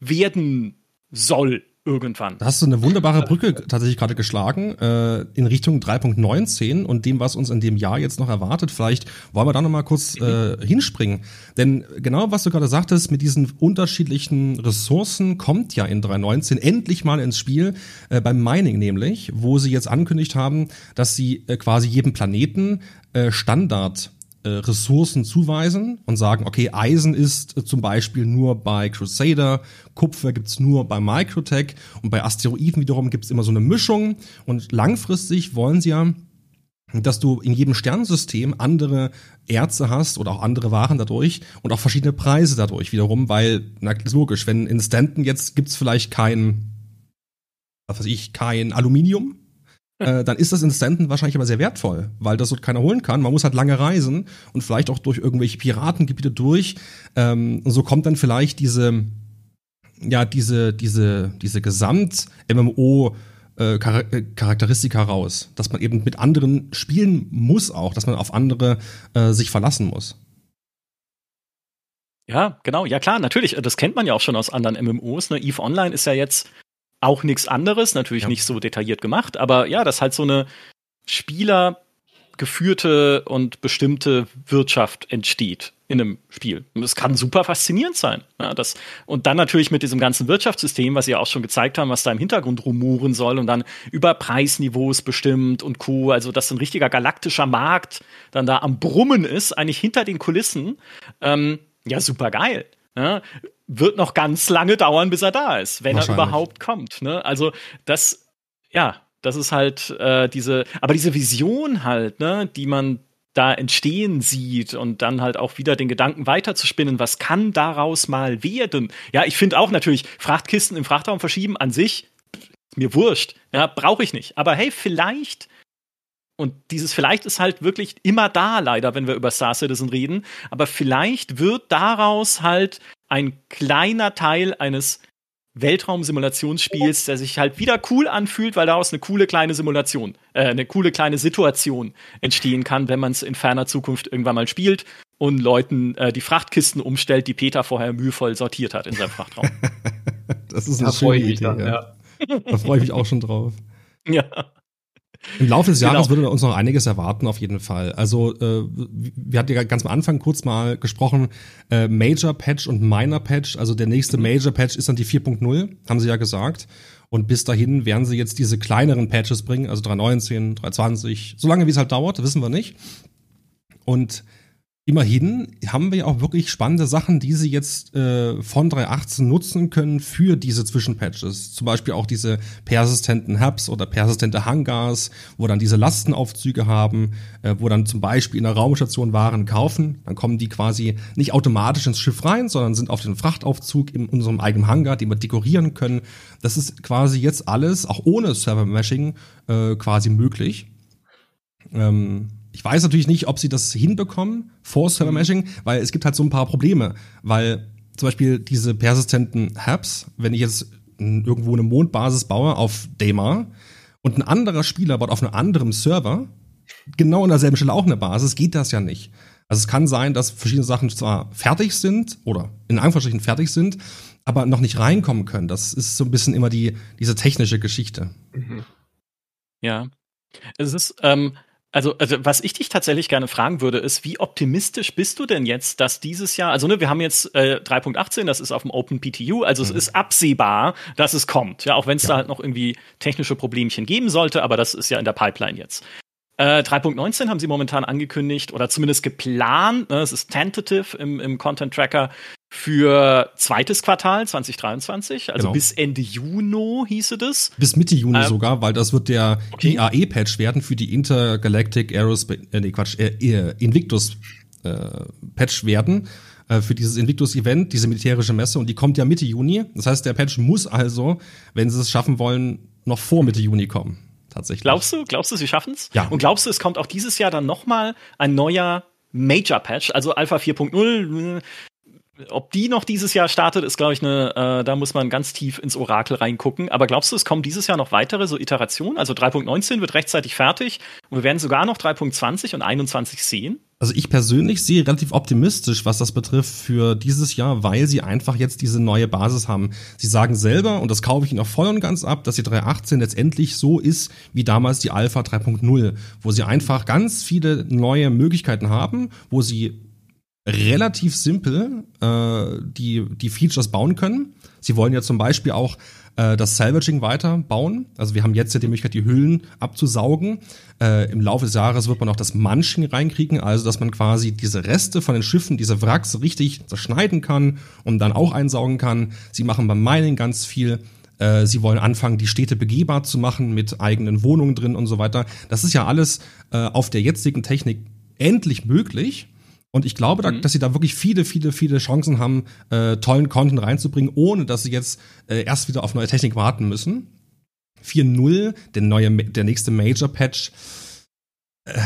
werden soll irgendwann. Da hast du eine wunderbare Brücke tatsächlich gerade geschlagen äh, in Richtung 3.19 und dem, was uns in dem Jahr jetzt noch erwartet. Vielleicht wollen wir da noch mal kurz äh, hinspringen. Denn genau, was du gerade sagtest, mit diesen unterschiedlichen Ressourcen kommt ja in 3.19 endlich mal ins Spiel, äh, beim Mining nämlich, wo sie jetzt ankündigt haben, dass sie äh, quasi jedem Planeten äh, Standard äh, Ressourcen zuweisen und sagen, okay, Eisen ist äh, zum Beispiel nur bei Crusader, Kupfer gibt's nur bei Microtech und bei Asteroiden wiederum gibt's immer so eine Mischung. Und langfristig wollen sie ja dass du in jedem Sternensystem andere Erze hast oder auch andere Waren dadurch und auch verschiedene Preise dadurch wiederum, weil, na, ist logisch, wenn in Stanton jetzt gibt's vielleicht kein, was weiß ich, kein Aluminium, äh, dann ist das in Stanton wahrscheinlich aber sehr wertvoll, weil das dort keiner holen kann. Man muss halt lange reisen und vielleicht auch durch irgendwelche Piratengebiete durch. Ähm, und so kommt dann vielleicht diese, ja, diese, diese, diese Gesamt-MMO- äh, äh, Charakteristika raus, dass man eben mit anderen spielen muss auch, dass man auf andere äh, sich verlassen muss. Ja, genau, ja klar, natürlich, das kennt man ja auch schon aus anderen MMOs. Ne? EVE Online ist ja jetzt auch nichts anderes, natürlich ja. nicht so detailliert gemacht, aber ja, das ist halt so eine spielergeführte und bestimmte Wirtschaft entsteht in einem Spiel. Und das kann super faszinierend sein. Ja, das, und dann natürlich mit diesem ganzen Wirtschaftssystem, was Sie ja auch schon gezeigt haben, was da im Hintergrund rumoren soll und dann über Preisniveaus bestimmt und Co. Also, dass ein richtiger galaktischer Markt dann da am Brummen ist, eigentlich hinter den Kulissen. Ähm, ja, super geil. Ja, wird noch ganz lange dauern, bis er da ist, wenn er überhaupt kommt. Ne? Also das, ja, das ist halt äh, diese, aber diese Vision halt, ne, die man da entstehen sieht und dann halt auch wieder den Gedanken weiterzuspinnen, was kann daraus mal werden? Ja, ich finde auch natürlich, Frachtkisten im Frachtraum verschieben an sich, mir wurscht, ja, brauche ich nicht. Aber hey, vielleicht und dieses vielleicht ist halt wirklich immer da, leider, wenn wir über Star Citizen reden. Aber vielleicht wird daraus halt ein kleiner Teil eines Weltraumsimulationsspiels, der sich halt wieder cool anfühlt, weil daraus eine coole kleine Simulation, äh, eine coole kleine Situation entstehen kann, wenn man es in ferner Zukunft irgendwann mal spielt und Leuten äh, die Frachtkisten umstellt, die Peter vorher mühevoll sortiert hat in seinem Frachtraum. <laughs> das ist eine da schöne Idee. Dann, ja. Ja. Da freue ich mich auch schon drauf. <laughs> Ja. Im Laufe des Jahres genau. würde uns noch einiges erwarten, auf jeden Fall. Also, äh, wir hatten ja ganz am Anfang kurz mal gesprochen, äh, Major Patch und Minor Patch. Also der nächste mhm. Major Patch ist dann die 4.0, haben sie ja gesagt. Und bis dahin werden sie jetzt diese kleineren Patches bringen, also 3.19, 3.20, solange wie es halt dauert, wissen wir nicht. Und immerhin haben wir auch wirklich spannende Sachen, die sie jetzt äh, von 3.18 nutzen können für diese Zwischenpatches. Zum Beispiel auch diese persistenten Hubs oder persistente Hangars, wo dann diese Lastenaufzüge haben, äh, wo dann zum Beispiel in der Raumstation Waren kaufen. Dann kommen die quasi nicht automatisch ins Schiff rein, sondern sind auf den Frachtaufzug in unserem eigenen Hangar, den wir dekorieren können. Das ist quasi jetzt alles, auch ohne Server-Meshing, äh, quasi möglich. Ähm, ich weiß natürlich nicht, ob sie das hinbekommen vor Server Meshing, mhm. weil es gibt halt so ein paar Probleme, weil zum Beispiel diese persistenten Hubs, wenn ich jetzt irgendwo eine Mondbasis baue auf Daemar und ein anderer Spieler baut auf einem anderen Server, genau an derselben Stelle auch eine Basis, geht das ja nicht. Also es kann sein, dass verschiedene Sachen zwar fertig sind oder in Anführungsstrichen fertig sind, aber noch nicht reinkommen können. Das ist so ein bisschen immer die, diese technische Geschichte. Mhm. Ja. Es ist, ähm, also, also, was ich dich tatsächlich gerne fragen würde, ist, wie optimistisch bist du denn jetzt, dass dieses Jahr, also ne, wir haben jetzt äh, 3.18, das ist auf dem Open PTU, also mhm. es ist absehbar, dass es kommt, ja, auch wenn es ja. da halt noch irgendwie technische Problemchen geben sollte, aber das ist ja in der Pipeline jetzt. Äh, 3.19 haben sie momentan angekündigt oder zumindest geplant, ne, es ist tentative im, im Content Tracker, für zweites Quartal 2023, also genau. bis Ende Juni hieße das. Bis Mitte Juni ähm, sogar, weil das wird der okay. IAE-Patch werden für die Intergalactic Aerospace, äh, nee, Quatsch, äh, äh, Invictus äh, Patch werden äh, für dieses Invictus-Event, diese militärische Messe, und die kommt ja Mitte Juni. Das heißt, der Patch muss also, wenn sie es schaffen wollen, noch vor Mitte Juni kommen. Tatsächlich. Glaubst du, glaubst du, sie schaffen es? Ja. Und glaubst du, es kommt auch dieses Jahr dann noch mal ein neuer Major Patch, also Alpha 4.0, ob die noch dieses Jahr startet, ist, glaube ich, eine, äh, da muss man ganz tief ins Orakel reingucken. Aber glaubst du, es kommen dieses Jahr noch weitere so Iterationen? Also 3.19 wird rechtzeitig fertig und wir werden sogar noch 3.20 und 21 sehen? Also ich persönlich sehe relativ optimistisch, was das betrifft für dieses Jahr, weil sie einfach jetzt diese neue Basis haben. Sie sagen selber, und das kaufe ich ihnen auch voll und ganz ab, dass die 3.18 letztendlich so ist wie damals die Alpha 3.0, wo sie einfach ganz viele neue Möglichkeiten haben, wo sie relativ simpel äh, die, die Features bauen können. Sie wollen ja zum Beispiel auch äh, das Salvaging weiterbauen. Also wir haben jetzt ja die Möglichkeit, die Hüllen abzusaugen. Äh, Im Laufe des Jahres wird man auch das Munching reinkriegen, also dass man quasi diese Reste von den Schiffen, diese Wracks richtig zerschneiden kann und dann auch einsaugen kann. Sie machen beim Mining ganz viel. Äh, sie wollen anfangen, die Städte begehbar zu machen mit eigenen Wohnungen drin und so weiter. Das ist ja alles äh, auf der jetzigen Technik endlich möglich. Und ich glaube, da, mhm. dass sie da wirklich viele, viele, viele Chancen haben, äh, tollen Content reinzubringen, ohne dass sie jetzt äh, erst wieder auf neue Technik warten müssen. 4.0, der neue, der nächste Major-Patch. Äh,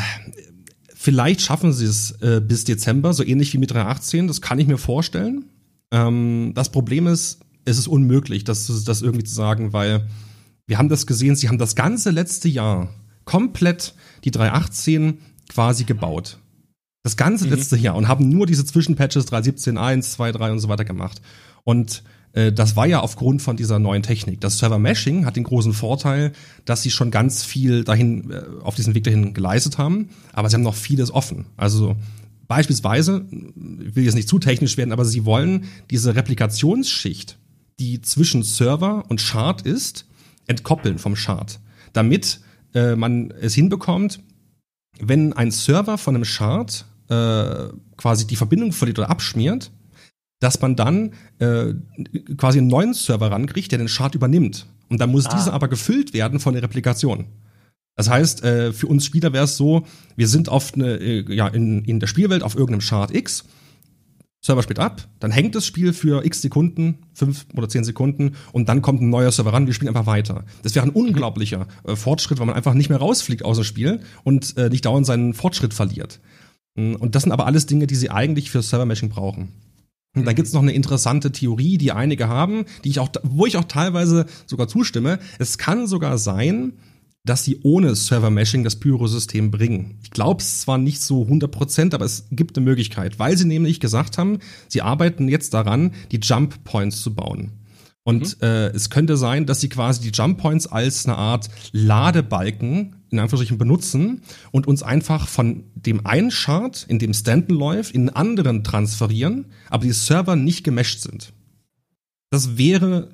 vielleicht schaffen sie es äh, bis Dezember, so ähnlich wie mit 3.18. Das kann ich mir vorstellen. Ähm, das Problem ist, es ist unmöglich, das, das irgendwie zu sagen, weil wir haben das gesehen, sie haben das ganze letzte Jahr komplett die 3.18 quasi gebaut. Das ganze mhm. letzte Jahr und haben nur diese Zwischenpatches 3.17.1, 2, 3 und so weiter gemacht. Und äh, das war ja aufgrund von dieser neuen Technik. Das Server Meshing hat den großen Vorteil, dass sie schon ganz viel dahin äh, auf diesen Weg dahin geleistet haben, aber sie haben noch vieles offen. Also beispielsweise, ich will jetzt nicht zu technisch werden, aber sie wollen diese Replikationsschicht, die zwischen Server und Shard ist, entkoppeln vom Shard, damit äh, man es hinbekommt, wenn ein Server von einem Shard äh, quasi die Verbindung verliert oder abschmiert, dass man dann äh, quasi einen neuen Server rankriegt, der den Shard übernimmt. Und dann muss ah. dieser aber gefüllt werden von der Replikation. Das heißt, äh, für uns Spieler wäre es so, wir sind auf eine, äh, ja, in, in der Spielwelt auf irgendeinem Shard X, Server spielt ab, dann hängt das Spiel für x Sekunden, fünf oder zehn Sekunden, und dann kommt ein neuer Server ran, wir spielen einfach weiter. Das wäre ein unglaublicher äh, Fortschritt, weil man einfach nicht mehr rausfliegt aus dem Spiel und äh, nicht dauernd seinen Fortschritt verliert. Mm, und das sind aber alles Dinge, die sie eigentlich für Server-Meshing brauchen. Und dann gibt's noch eine interessante Theorie, die einige haben, die ich auch, wo ich auch teilweise sogar zustimme. Es kann sogar sein, dass sie ohne Server-Meshing das Pyro-System bringen. Ich glaube es zwar nicht so 100%, aber es gibt eine Möglichkeit, weil sie nämlich gesagt haben, sie arbeiten jetzt daran, die Jump Points zu bauen. Und mhm. äh, es könnte sein, dass sie quasi die Jump Points als eine Art Ladebalken in Anführungsstrichen benutzen und uns einfach von dem einen Chart, in dem Stanton läuft, in einen anderen transferieren, aber die Server nicht gemescht sind. Das wäre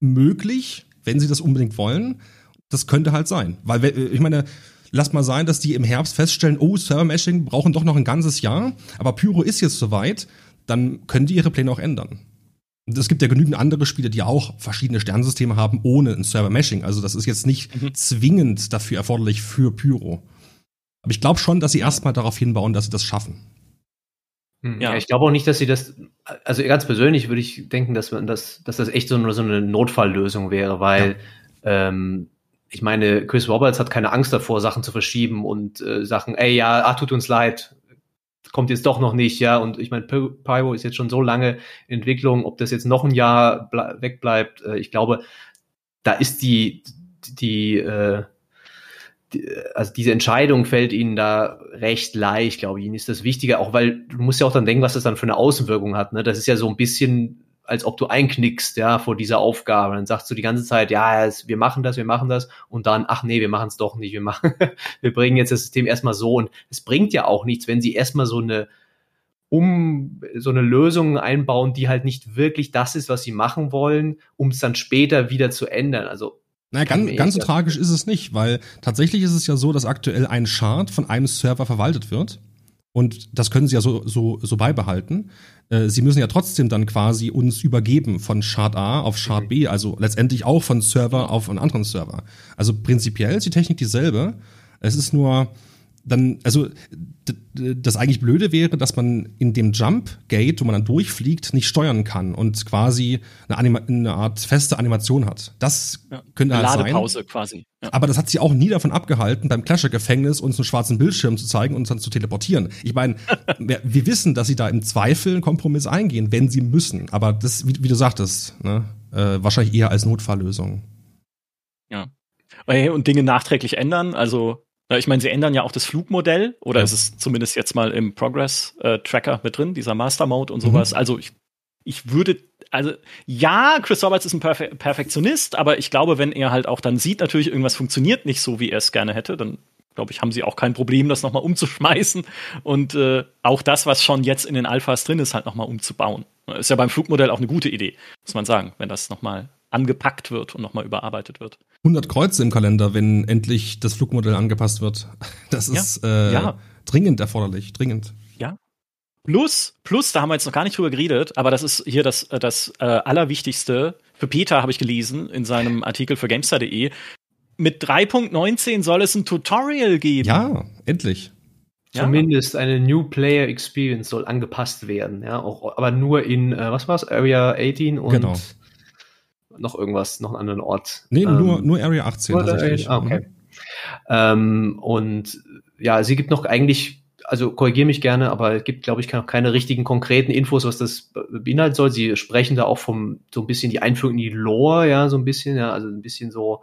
möglich, wenn sie das unbedingt wollen. Das könnte halt sein. Weil, ich meine, lass mal sein, dass die im Herbst feststellen, oh, Server-Meshing brauchen doch noch ein ganzes Jahr, aber Pyro ist jetzt soweit, dann können die ihre Pläne auch ändern. Und es gibt ja genügend andere Spiele, die auch verschiedene Sternsysteme haben ohne ein Server-Meshing. Also das ist jetzt nicht mhm. zwingend dafür erforderlich für Pyro. Aber ich glaube schon, dass sie erstmal darauf hinbauen, dass sie das schaffen. Hm, ja. ja, ich glaube auch nicht, dass sie das, also ganz persönlich würde ich denken, dass man das, dass das echt so eine, so eine Notfalllösung wäre, weil ja. ähm, ich meine, Chris Roberts hat keine Angst davor, Sachen zu verschieben und äh, Sachen, ey, ja, ah, tut uns leid, kommt jetzt doch noch nicht, ja. Und ich meine, Pyro ist jetzt schon so lange Entwicklung, ob das jetzt noch ein Jahr wegbleibt, äh, ich glaube, da ist die, die, äh, also diese Entscheidung fällt ihnen da recht leicht, glaube ich. Ihnen ist das wichtiger, auch weil du musst ja auch dann denken, was das dann für eine Außenwirkung hat. Ne? Das ist ja so ein bisschen als ob du einknickst, ja, vor dieser Aufgabe. Dann sagst du die ganze Zeit, ja, wir machen das, wir machen das und dann, ach nee, wir machen es doch nicht, wir machen, <laughs> wir bringen jetzt das System erstmal so und es bringt ja auch nichts, wenn sie erstmal so eine um so eine Lösung einbauen, die halt nicht wirklich das ist, was sie machen wollen, um es dann später wieder zu ändern. Also naja, ganz, ganz so tragisch ist es nicht, weil tatsächlich ist es ja so, dass aktuell ein Chart von einem Server verwaltet wird. Und das können sie ja so, so, so beibehalten. Äh, sie müssen ja trotzdem dann quasi uns übergeben von Chart A auf Chart B, also letztendlich auch von Server auf einen anderen Server. Also prinzipiell ist die Technik dieselbe. Es ist nur, dann, also das eigentlich Blöde wäre, dass man in dem Jump Gate, wo man dann durchfliegt, nicht steuern kann und quasi eine, Anima eine Art feste Animation hat. Das ja, könnte halt Ladepause sein. quasi. Ja. Aber das hat sie auch nie davon abgehalten, beim Clasher-Gefängnis uns einen schwarzen Bildschirm zu zeigen und uns dann zu teleportieren. Ich meine, <laughs> wir, wir, wissen, dass sie da im Zweifel einen Kompromiss eingehen, wenn sie müssen. Aber das, wie, wie du sagtest, ne, äh, wahrscheinlich eher als Notfalllösung. Ja. Und Dinge nachträglich ändern, also ich meine, sie ändern ja auch das Flugmodell, oder ja. ist es zumindest jetzt mal im Progress-Tracker mit drin, dieser Master Mode und sowas. Mhm. Also ich, ich würde, also ja, Chris Roberts ist ein Perfe Perfektionist, aber ich glaube, wenn er halt auch dann sieht, natürlich irgendwas funktioniert nicht so, wie er es gerne hätte, dann glaube ich, haben sie auch kein Problem, das nochmal umzuschmeißen und äh, auch das, was schon jetzt in den Alphas drin ist, halt nochmal umzubauen. Ist ja beim Flugmodell auch eine gute Idee, muss man sagen, wenn das nochmal angepackt wird und nochmal überarbeitet wird. 100 Kreuze im Kalender, wenn endlich das Flugmodell angepasst wird. <laughs> Das ist ja. Äh, ja. dringend erforderlich, dringend. Ja. Plus, plus, da haben wir jetzt noch gar nicht drüber geredet, aber das ist hier das, äh, das äh, Allerwichtigste. Für Peter habe ich gelesen in seinem Artikel für Gamestar.de. Mit 3.19 soll es ein Tutorial geben. Ja, endlich. Zumindest eine New Player Experience soll angepasst werden, ja, auch, aber nur in, äh, was war's, Area 18 und genau. Noch irgendwas, noch einen anderen Ort. Nee, ähm, nur, nur Area 18 tatsächlich. Ah, okay. Mhm. Ähm, und ja, sie gibt noch eigentlich, also korrigiere mich gerne, aber es gibt, glaube ich, noch keine richtigen konkreten Infos, was das beinhalten soll. Sie sprechen da auch vom, so ein bisschen die Einführung in die Lore, ja, so ein bisschen, ja, also ein bisschen so,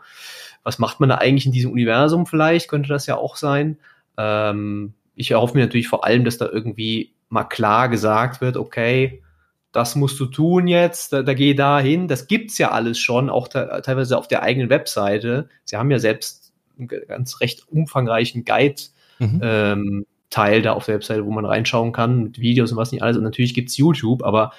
was macht man da eigentlich in diesem Universum vielleicht, könnte das ja auch sein. Ähm, ich erhoffe mir natürlich vor allem, dass da irgendwie mal klar gesagt wird, okay, das musst du tun jetzt, da, da geh da hin. Das gibt's ja alles schon, auch teilweise auf der eigenen Webseite. Sie haben ja selbst einen ganz recht umfangreichen Guide mhm. ähm, Teil da auf der Webseite, wo man reinschauen kann mit Videos und was nicht alles. Und natürlich gibt's YouTube, aber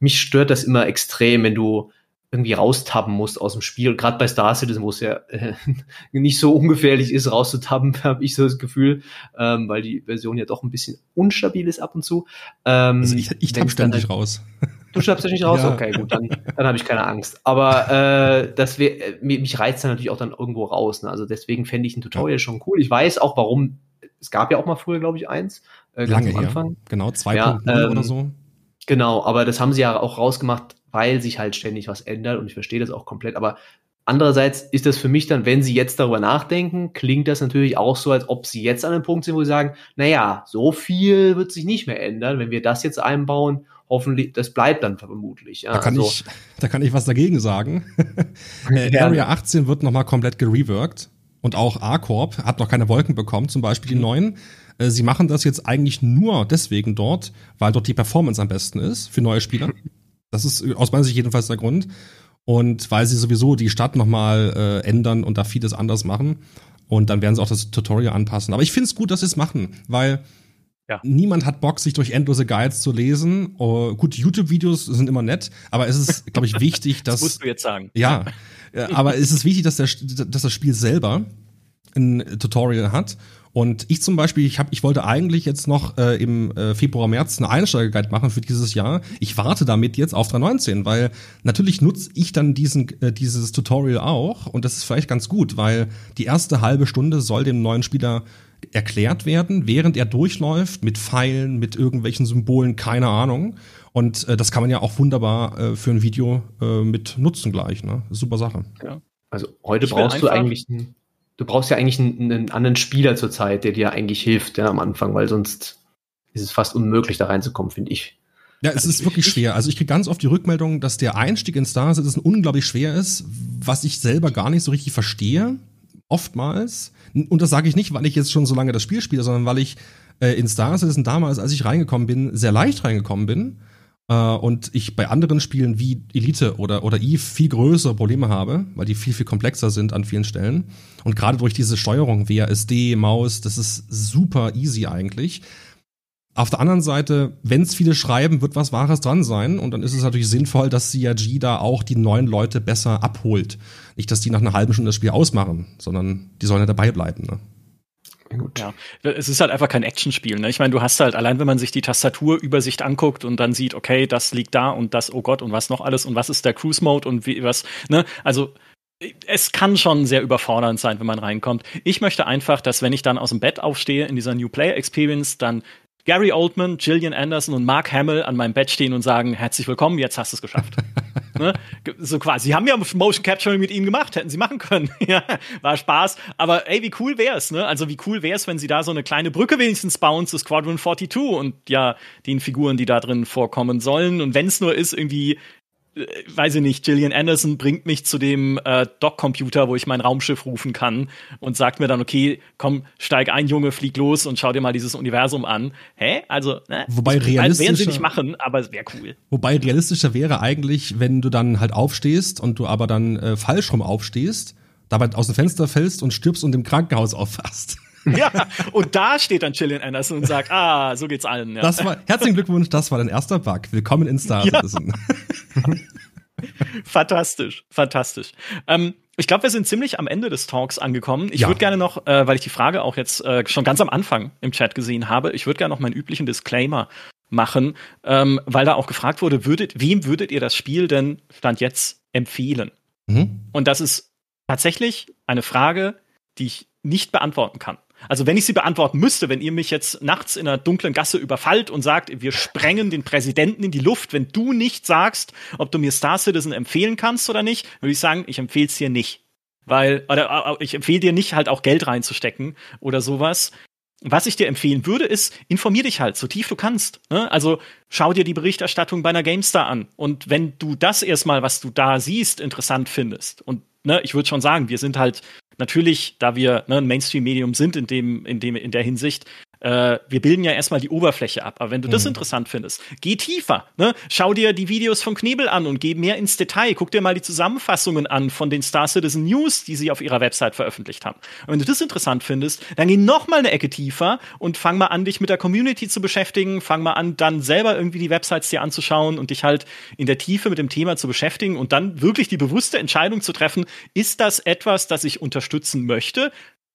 mich stört das immer extrem, wenn du irgendwie raustappen musst aus dem Spiel. Gerade bei Star Citizen, wo es ja äh, <laughs> nicht so ungefährlich ist, rauszutabben, <laughs> habe ich so das Gefühl, ähm, weil die Version ja doch ein bisschen unstabil ist ab und zu. Ähm, also ich, ich tapp ständig halt, raus. Du tappst nicht raus? <laughs> Ja. Okay, gut, dann, dann habe ich keine Angst. Aber äh, das wär, äh, mich reizt dann natürlich auch dann irgendwo raus. Ne? Also deswegen fände ich ein Tutorial ja. schon cool. Ich weiß auch, warum. Es gab ja auch mal früher, glaube ich, eins. Äh, Lange am Anfang. Her. Genau, zwei ja, ähm, oder so. Genau, aber das haben sie ja auch rausgemacht, weil sich halt ständig was ändert und ich verstehe das auch komplett. Aber andererseits ist das für mich dann, wenn sie jetzt darüber nachdenken, klingt das natürlich auch so, als ob sie jetzt an einem Punkt sind, wo sie sagen, naja, so viel wird sich nicht mehr ändern, wenn wir das jetzt einbauen. Hoffentlich, das bleibt dann vermutlich. Ja, da, kann also, ich, da kann ich was dagegen sagen. <laughs> äh, Area 18 wird nochmal komplett gereworked. Und auch A-Corp hat noch keine Wolken bekommen, zum Beispiel die mhm. neuen. Äh, sie machen das jetzt eigentlich nur deswegen dort, weil dort die Performance am besten ist für neue Spieler. <laughs> Das ist aus meiner Sicht jedenfalls der Grund. Und weil sie sowieso die Stadt nochmal äh, ändern und da vieles anders machen. Und dann werden sie auch das Tutorial anpassen. Aber ich finde es gut, dass sie es machen, weil ja. niemand hat Bock, sich durch endlose Guides zu lesen. Oh, gut, YouTube-Videos sind immer nett, aber es ist, glaube ich, wichtig, <laughs> dass. das musst du jetzt sagen. Ja. aber es ist wichtig, dass, der, dass das Spiel selber ein Tutorial hat und ich zum Beispiel, ich, hab, ich wollte eigentlich jetzt noch äh, im äh, Februar, März eine Einsteigerguide machen für dieses Jahr. Ich warte damit jetzt auf 3.19, weil natürlich nutze ich dann diesen, äh, dieses Tutorial auch und das ist vielleicht ganz gut, weil die erste halbe Stunde soll dem neuen Spieler erklärt werden, während er durchläuft mit Pfeilen, mit irgendwelchen Symbolen, keine Ahnung. Und äh, das kann man ja auch wunderbar äh, für ein Video äh, mit nutzen gleich. Ne? Super Sache. Ja. Also heute ich brauchst du eigentlich ein du brauchst ja eigentlich einen, einen anderen Spieler zurzeit, der dir eigentlich hilft ja, am Anfang, weil sonst ist es fast unmöglich, da reinzukommen, finde ich. Ja, es ist wirklich schwer. Also ich kriege ganz oft die Rückmeldung, dass der Einstieg in Star Citizen unglaublich schwer ist, was ich selber gar nicht so richtig verstehe, oftmals. Und das sage ich nicht, weil ich jetzt schon so lange das Spiel spiele, sondern weil ich äh, in Star Citizen damals, als ich reingekommen bin, sehr leicht reingekommen bin und ich bei anderen Spielen wie Elite oder, oder Eve viel größere Probleme habe, weil die viel, viel komplexer sind an vielen Stellen. Und gerade durch diese Steuerung WASD, Maus, das ist super easy eigentlich. Auf der anderen Seite, wenn es viele schreiben, wird was Wahres dran sein. Und dann ist es natürlich sinnvoll, dass CRG da auch die neuen Leute besser abholt. Nicht, dass die nach einer halben Stunde das Spiel ausmachen, sondern die sollen ja dabei bleiben. Ne? Gut. Ja, es ist halt einfach kein Actionspiel. Ne? Ich meine, du hast halt allein, wenn man sich die Tastaturübersicht anguckt und dann sieht, okay, das liegt da und das, oh Gott, und was noch alles und was ist der Cruise Mode und wie was. Ne? Also es kann schon sehr überfordernd sein, wenn man reinkommt. Ich möchte einfach, dass wenn ich dann aus dem Bett aufstehe in dieser New Player Experience, dann Gary Oldman, Gillian Anderson und Mark Hamill an meinem Bett stehen und sagen, herzlich willkommen, jetzt hast du es geschafft. <laughs> ne? So quasi. Sie haben ja Motion Capturing mit ihnen gemacht, hätten sie machen können. <laughs> ja, war Spaß. Aber ey, wie cool wär's, ne? Also wie cool wär's, wenn sie da so eine kleine Brücke wenigstens bauen zu Squadron 42 und ja, den Figuren, die da drin vorkommen sollen. Und wenn's nur ist, irgendwie weiß ich nicht, Gillian Anderson bringt mich zu dem äh, Dock-Computer, wo ich mein Raumschiff rufen kann und sagt mir dann, okay, komm, steig ein, Junge, flieg los und schau dir mal dieses Universum an. Hä? Also, ne? Wobei realistischer, werden sie nicht machen, aber es wäre cool. Wobei realistischer wäre eigentlich, wenn du dann halt aufstehst und du aber dann äh, falsch rum aufstehst, dabei aus dem Fenster fällst und stirbst und im Krankenhaus auffasst. <laughs> ja, und da steht dann Gillian Anderson und sagt, ah, so geht's allen. Ja. Das war, herzlichen Glückwunsch, das war dein erster Bug. Willkommen in Star Citizen. Ja. <laughs> fantastisch, fantastisch. Ähm, ich glaube, wir sind ziemlich am Ende des Talks angekommen. Ich ja. würde gerne noch, äh, weil ich die Frage auch jetzt äh, schon ganz am Anfang im Chat gesehen habe, ich würde gerne noch meinen üblichen Disclaimer machen, ähm, weil da auch gefragt wurde, würdet, wem würdet ihr das Spiel denn Stand jetzt empfehlen? Mhm. Und das ist tatsächlich eine Frage, die ich nicht beantworten kann. Also wenn ich sie beantworten müsste, wenn ihr mich jetzt nachts in einer dunklen Gasse überfallt und sagt, wir sprengen den Präsidenten in die Luft, wenn du nicht sagst, ob du mir Star Citizen empfehlen kannst oder nicht, würde ich sagen, ich empfehle es dir nicht. Weil, oder ich empfehle dir nicht, halt auch Geld reinzustecken oder sowas. Was ich dir empfehlen würde, ist, informier dich halt, so tief du kannst. Ne? Also schau dir die Berichterstattung bei einer GameStar an. Und wenn du das erstmal, was du da siehst, interessant findest, und ne, ich würde schon sagen, wir sind halt natürlich, da wir ne, ein Mainstream-Medium sind in dem, in dem, in der Hinsicht, äh, wir bilden ja erstmal die Oberfläche ab. Aber wenn du mhm. das interessant findest, geh tiefer. Ne? Schau dir die Videos von Knebel an und geh mehr ins Detail. Guck dir mal die Zusammenfassungen an von den Star Citizen News, die sie auf ihrer Website veröffentlicht haben. Und wenn du das interessant findest, dann geh noch mal eine Ecke tiefer und fang mal an, dich mit der Community zu beschäftigen. Fang mal an, dann selber irgendwie die Websites dir anzuschauen und dich halt in der Tiefe mit dem Thema zu beschäftigen und dann wirklich die bewusste Entscheidung zu treffen, ist das etwas, das ich unterstützen möchte?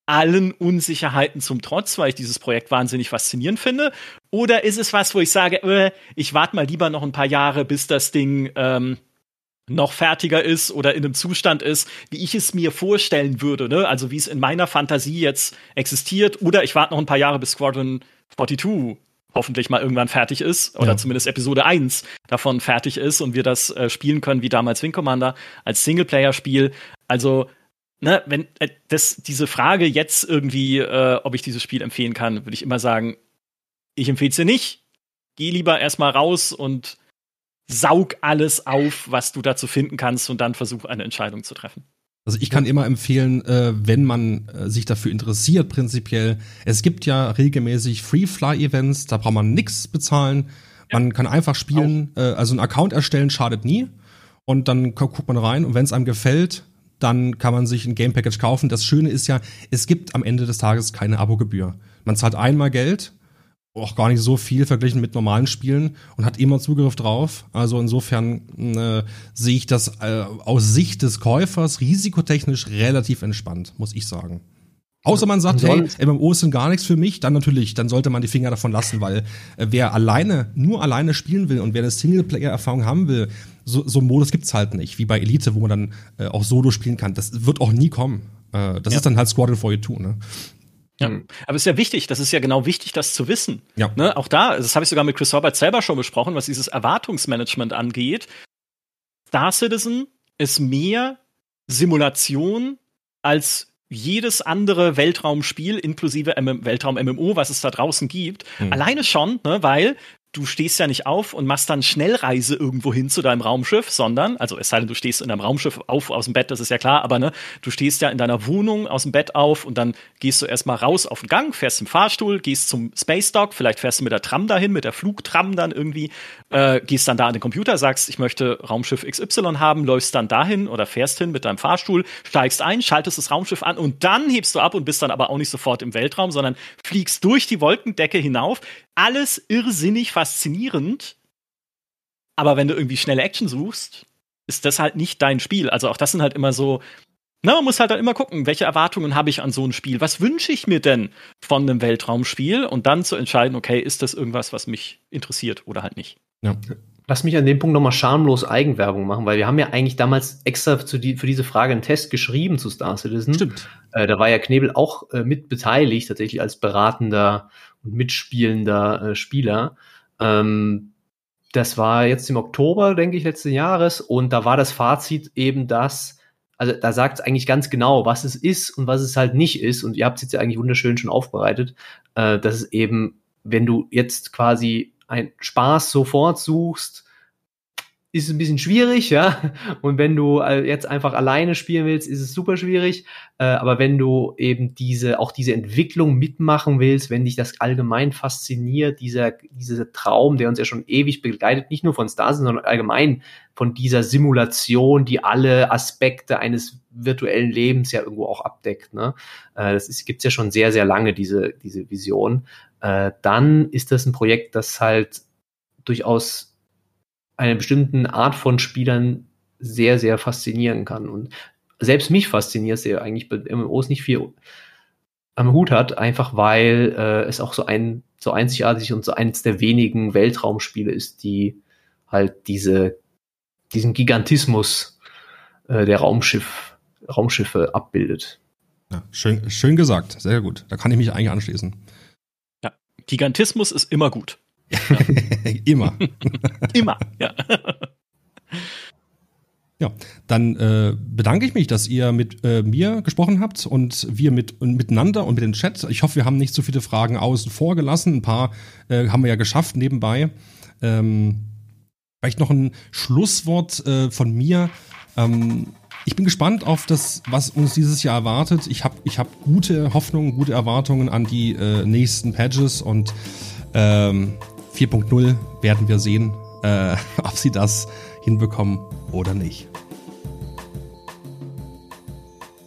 Allen Unsicherheiten zum Trotz, weil ich dieses Projekt wahnsinnig faszinierend finde? Oder ist es was, wo ich sage, äh, ich warte mal lieber noch ein paar Jahre, bis das Ding ähm, noch fertiger ist oder in einem Zustand ist, wie ich es mir vorstellen würde, ne? Also wie es in meiner Fantasie jetzt existiert. Oder ich warte noch ein paar Jahre, bis Squadron 42 hoffentlich mal irgendwann fertig ist oder ja. zumindest Episode 1 davon fertig ist und wir das äh, spielen können wie damals Wing Commander als Singleplayer-Spiel. Also ne, wenn äh, das, diese Frage jetzt irgendwie, äh, ob ich dieses Spiel empfehlen kann, würde ich immer sagen, ich empfehle es dir nicht. Geh lieber erstmal raus und saug alles auf, was du dazu finden kannst und dann versuch eine Entscheidung zu treffen. Also ich kann immer empfehlen, äh, wenn man äh, sich dafür interessiert, prinzipiell, es gibt ja regelmäßig Free-Fly-Events, da braucht man nichts bezahlen. Ja. Man kann einfach spielen, äh, also einen Account erstellen schadet nie. Und dann guckt man rein und wenn es einem gefällt, dann kann man sich ein Game Package kaufen. Das Schöne ist ja, es gibt am Ende des Tages keine Abogebühr. Man zahlt einmal Geld, auch gar nicht so viel verglichen mit normalen Spielen und hat immer Zugriff drauf. Also insofern äh, sehe ich das äh, aus Sicht des Käufers risikotechnisch relativ entspannt, muss ich sagen. Außer man sagt, hey, MMOs sind gar nichts für mich, dann natürlich, dann sollte man die Finger davon lassen, weil äh, wer alleine, nur alleine spielen will und wer eine Singleplayer-Erfahrung haben will, so, so einen Modus gibt's halt nicht, wie bei Elite, wo man dann äh, auch Solo spielen kann. Das wird auch nie kommen. Äh, das ja. ist dann halt Squadron 42, ne? Ja, aber es ist ja wichtig, das ist ja genau wichtig, das zu wissen. Ja. Ne? Auch da, das habe ich sogar mit Chris Robert selber schon besprochen, was dieses Erwartungsmanagement angeht. Star Citizen ist mehr Simulation als jedes andere Weltraumspiel, inklusive Weltraum-MMO, was es da draußen gibt, mhm. alleine schon, ne, weil du stehst ja nicht auf und machst dann Schnellreise irgendwo hin zu deinem Raumschiff, sondern, also es sei denn, du stehst in deinem Raumschiff auf aus dem Bett, das ist ja klar, aber ne, du stehst ja in deiner Wohnung aus dem Bett auf und dann gehst du erstmal raus auf den Gang, fährst im Fahrstuhl, gehst zum Space Dock, vielleicht fährst du mit der Tram dahin, mit der Flugtram dann irgendwie, äh, gehst dann da an den Computer, sagst, ich möchte Raumschiff XY haben, läufst dann dahin oder fährst hin mit deinem Fahrstuhl, steigst ein, schaltest das Raumschiff an und dann hebst du ab und bist dann aber auch nicht sofort im Weltraum, sondern fliegst durch die Wolkendecke hinauf, alles irrsinnig faszinierend. Aber wenn du irgendwie schnelle Action suchst, ist das halt nicht dein Spiel. Also auch das sind halt immer so, na, man muss halt dann immer gucken, welche Erwartungen habe ich an so ein Spiel? Was wünsche ich mir denn von einem Weltraumspiel? Und dann zu entscheiden, okay, ist das irgendwas, was mich interessiert oder halt nicht. Ja. Lass mich an dem Punkt nochmal schamlos Eigenwerbung machen, weil wir haben ja eigentlich damals extra die, für diese Frage einen Test geschrieben zu Star Citizen. Stimmt. Äh, da war ja Knebel auch äh, mit beteiligt, tatsächlich als beratender und mitspielender äh, Spieler. Ähm, das war jetzt im Oktober, denke ich, letzten Jahres. Und da war das Fazit eben das, also da sagt es eigentlich ganz genau, was es ist und was es halt nicht ist. Und ihr habt es jetzt ja eigentlich wunderschön schon aufbereitet, äh, dass es eben, wenn du jetzt quasi ein Spaß sofort suchst, ist ein bisschen schwierig, ja. Und wenn du äh, jetzt einfach alleine spielen willst, ist es super schwierig. Äh, aber wenn du eben diese, auch diese Entwicklung mitmachen willst, wenn dich das allgemein fasziniert, dieser, dieser Traum, der uns ja schon ewig begleitet, nicht nur von Stars, sondern allgemein von dieser Simulation, die alle Aspekte eines virtuellen Lebens ja irgendwo auch abdeckt. Ne? Äh, das ist, gibt's ja schon sehr, sehr lange, diese, diese Vision. dann ist das ein Projekt, das halt durchaus einer bestimmten Art von Spielern sehr, sehr faszinieren kann. Und selbst mich fasziniert es ja eigentlich bei MMOs nicht viel am Hut hat, einfach weil äh, es auch so ein so einzigartig und so eins der wenigen Weltraumspiele ist, die halt diese diesen Gigantismus äh, der Raumschiff Raumschiffe abbildet. Ja, schön, schön gesagt, sehr gut. Da kann ich mich eigentlich anschließen. Ja, Gigantismus ist immer gut. <laughs> immer. <laughs> immer, ja. <laughs> Ja, dann äh, bedanke ich mich, dass ihr mit äh, mir gesprochen habt und wir mit und miteinander und mit dem Chat. Ich hoffe, wir haben nicht so viele Fragen außen vor gelassen. Ein paar äh, haben wir ja geschafft nebenbei. Ähm, vielleicht noch ein Schlusswort äh, von mir. Ähm, ich bin gespannt auf das, was uns dieses Jahr erwartet. Ich habe ich hab gute Hoffnungen, gute Erwartungen an die äh, nächsten Patches und ähm, 4.0 werden wir sehen, äh, <laughs> ob sie das hinbekommen oder nicht.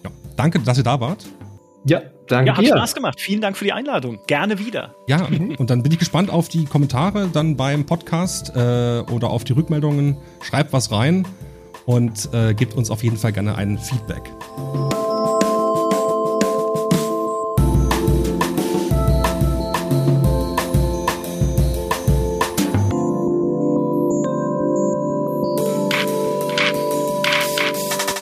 Ja, danke, dass ihr da wart. Ja, danke Ja, hat dir. Spaß gemacht. Vielen Dank für die Einladung. Gerne wieder. Ja, und dann bin ich gespannt auf die Kommentare dann beim Podcast äh, oder auf die Rückmeldungen. Schreibt was rein und äh, gebt uns auf jeden Fall gerne ein Feedback.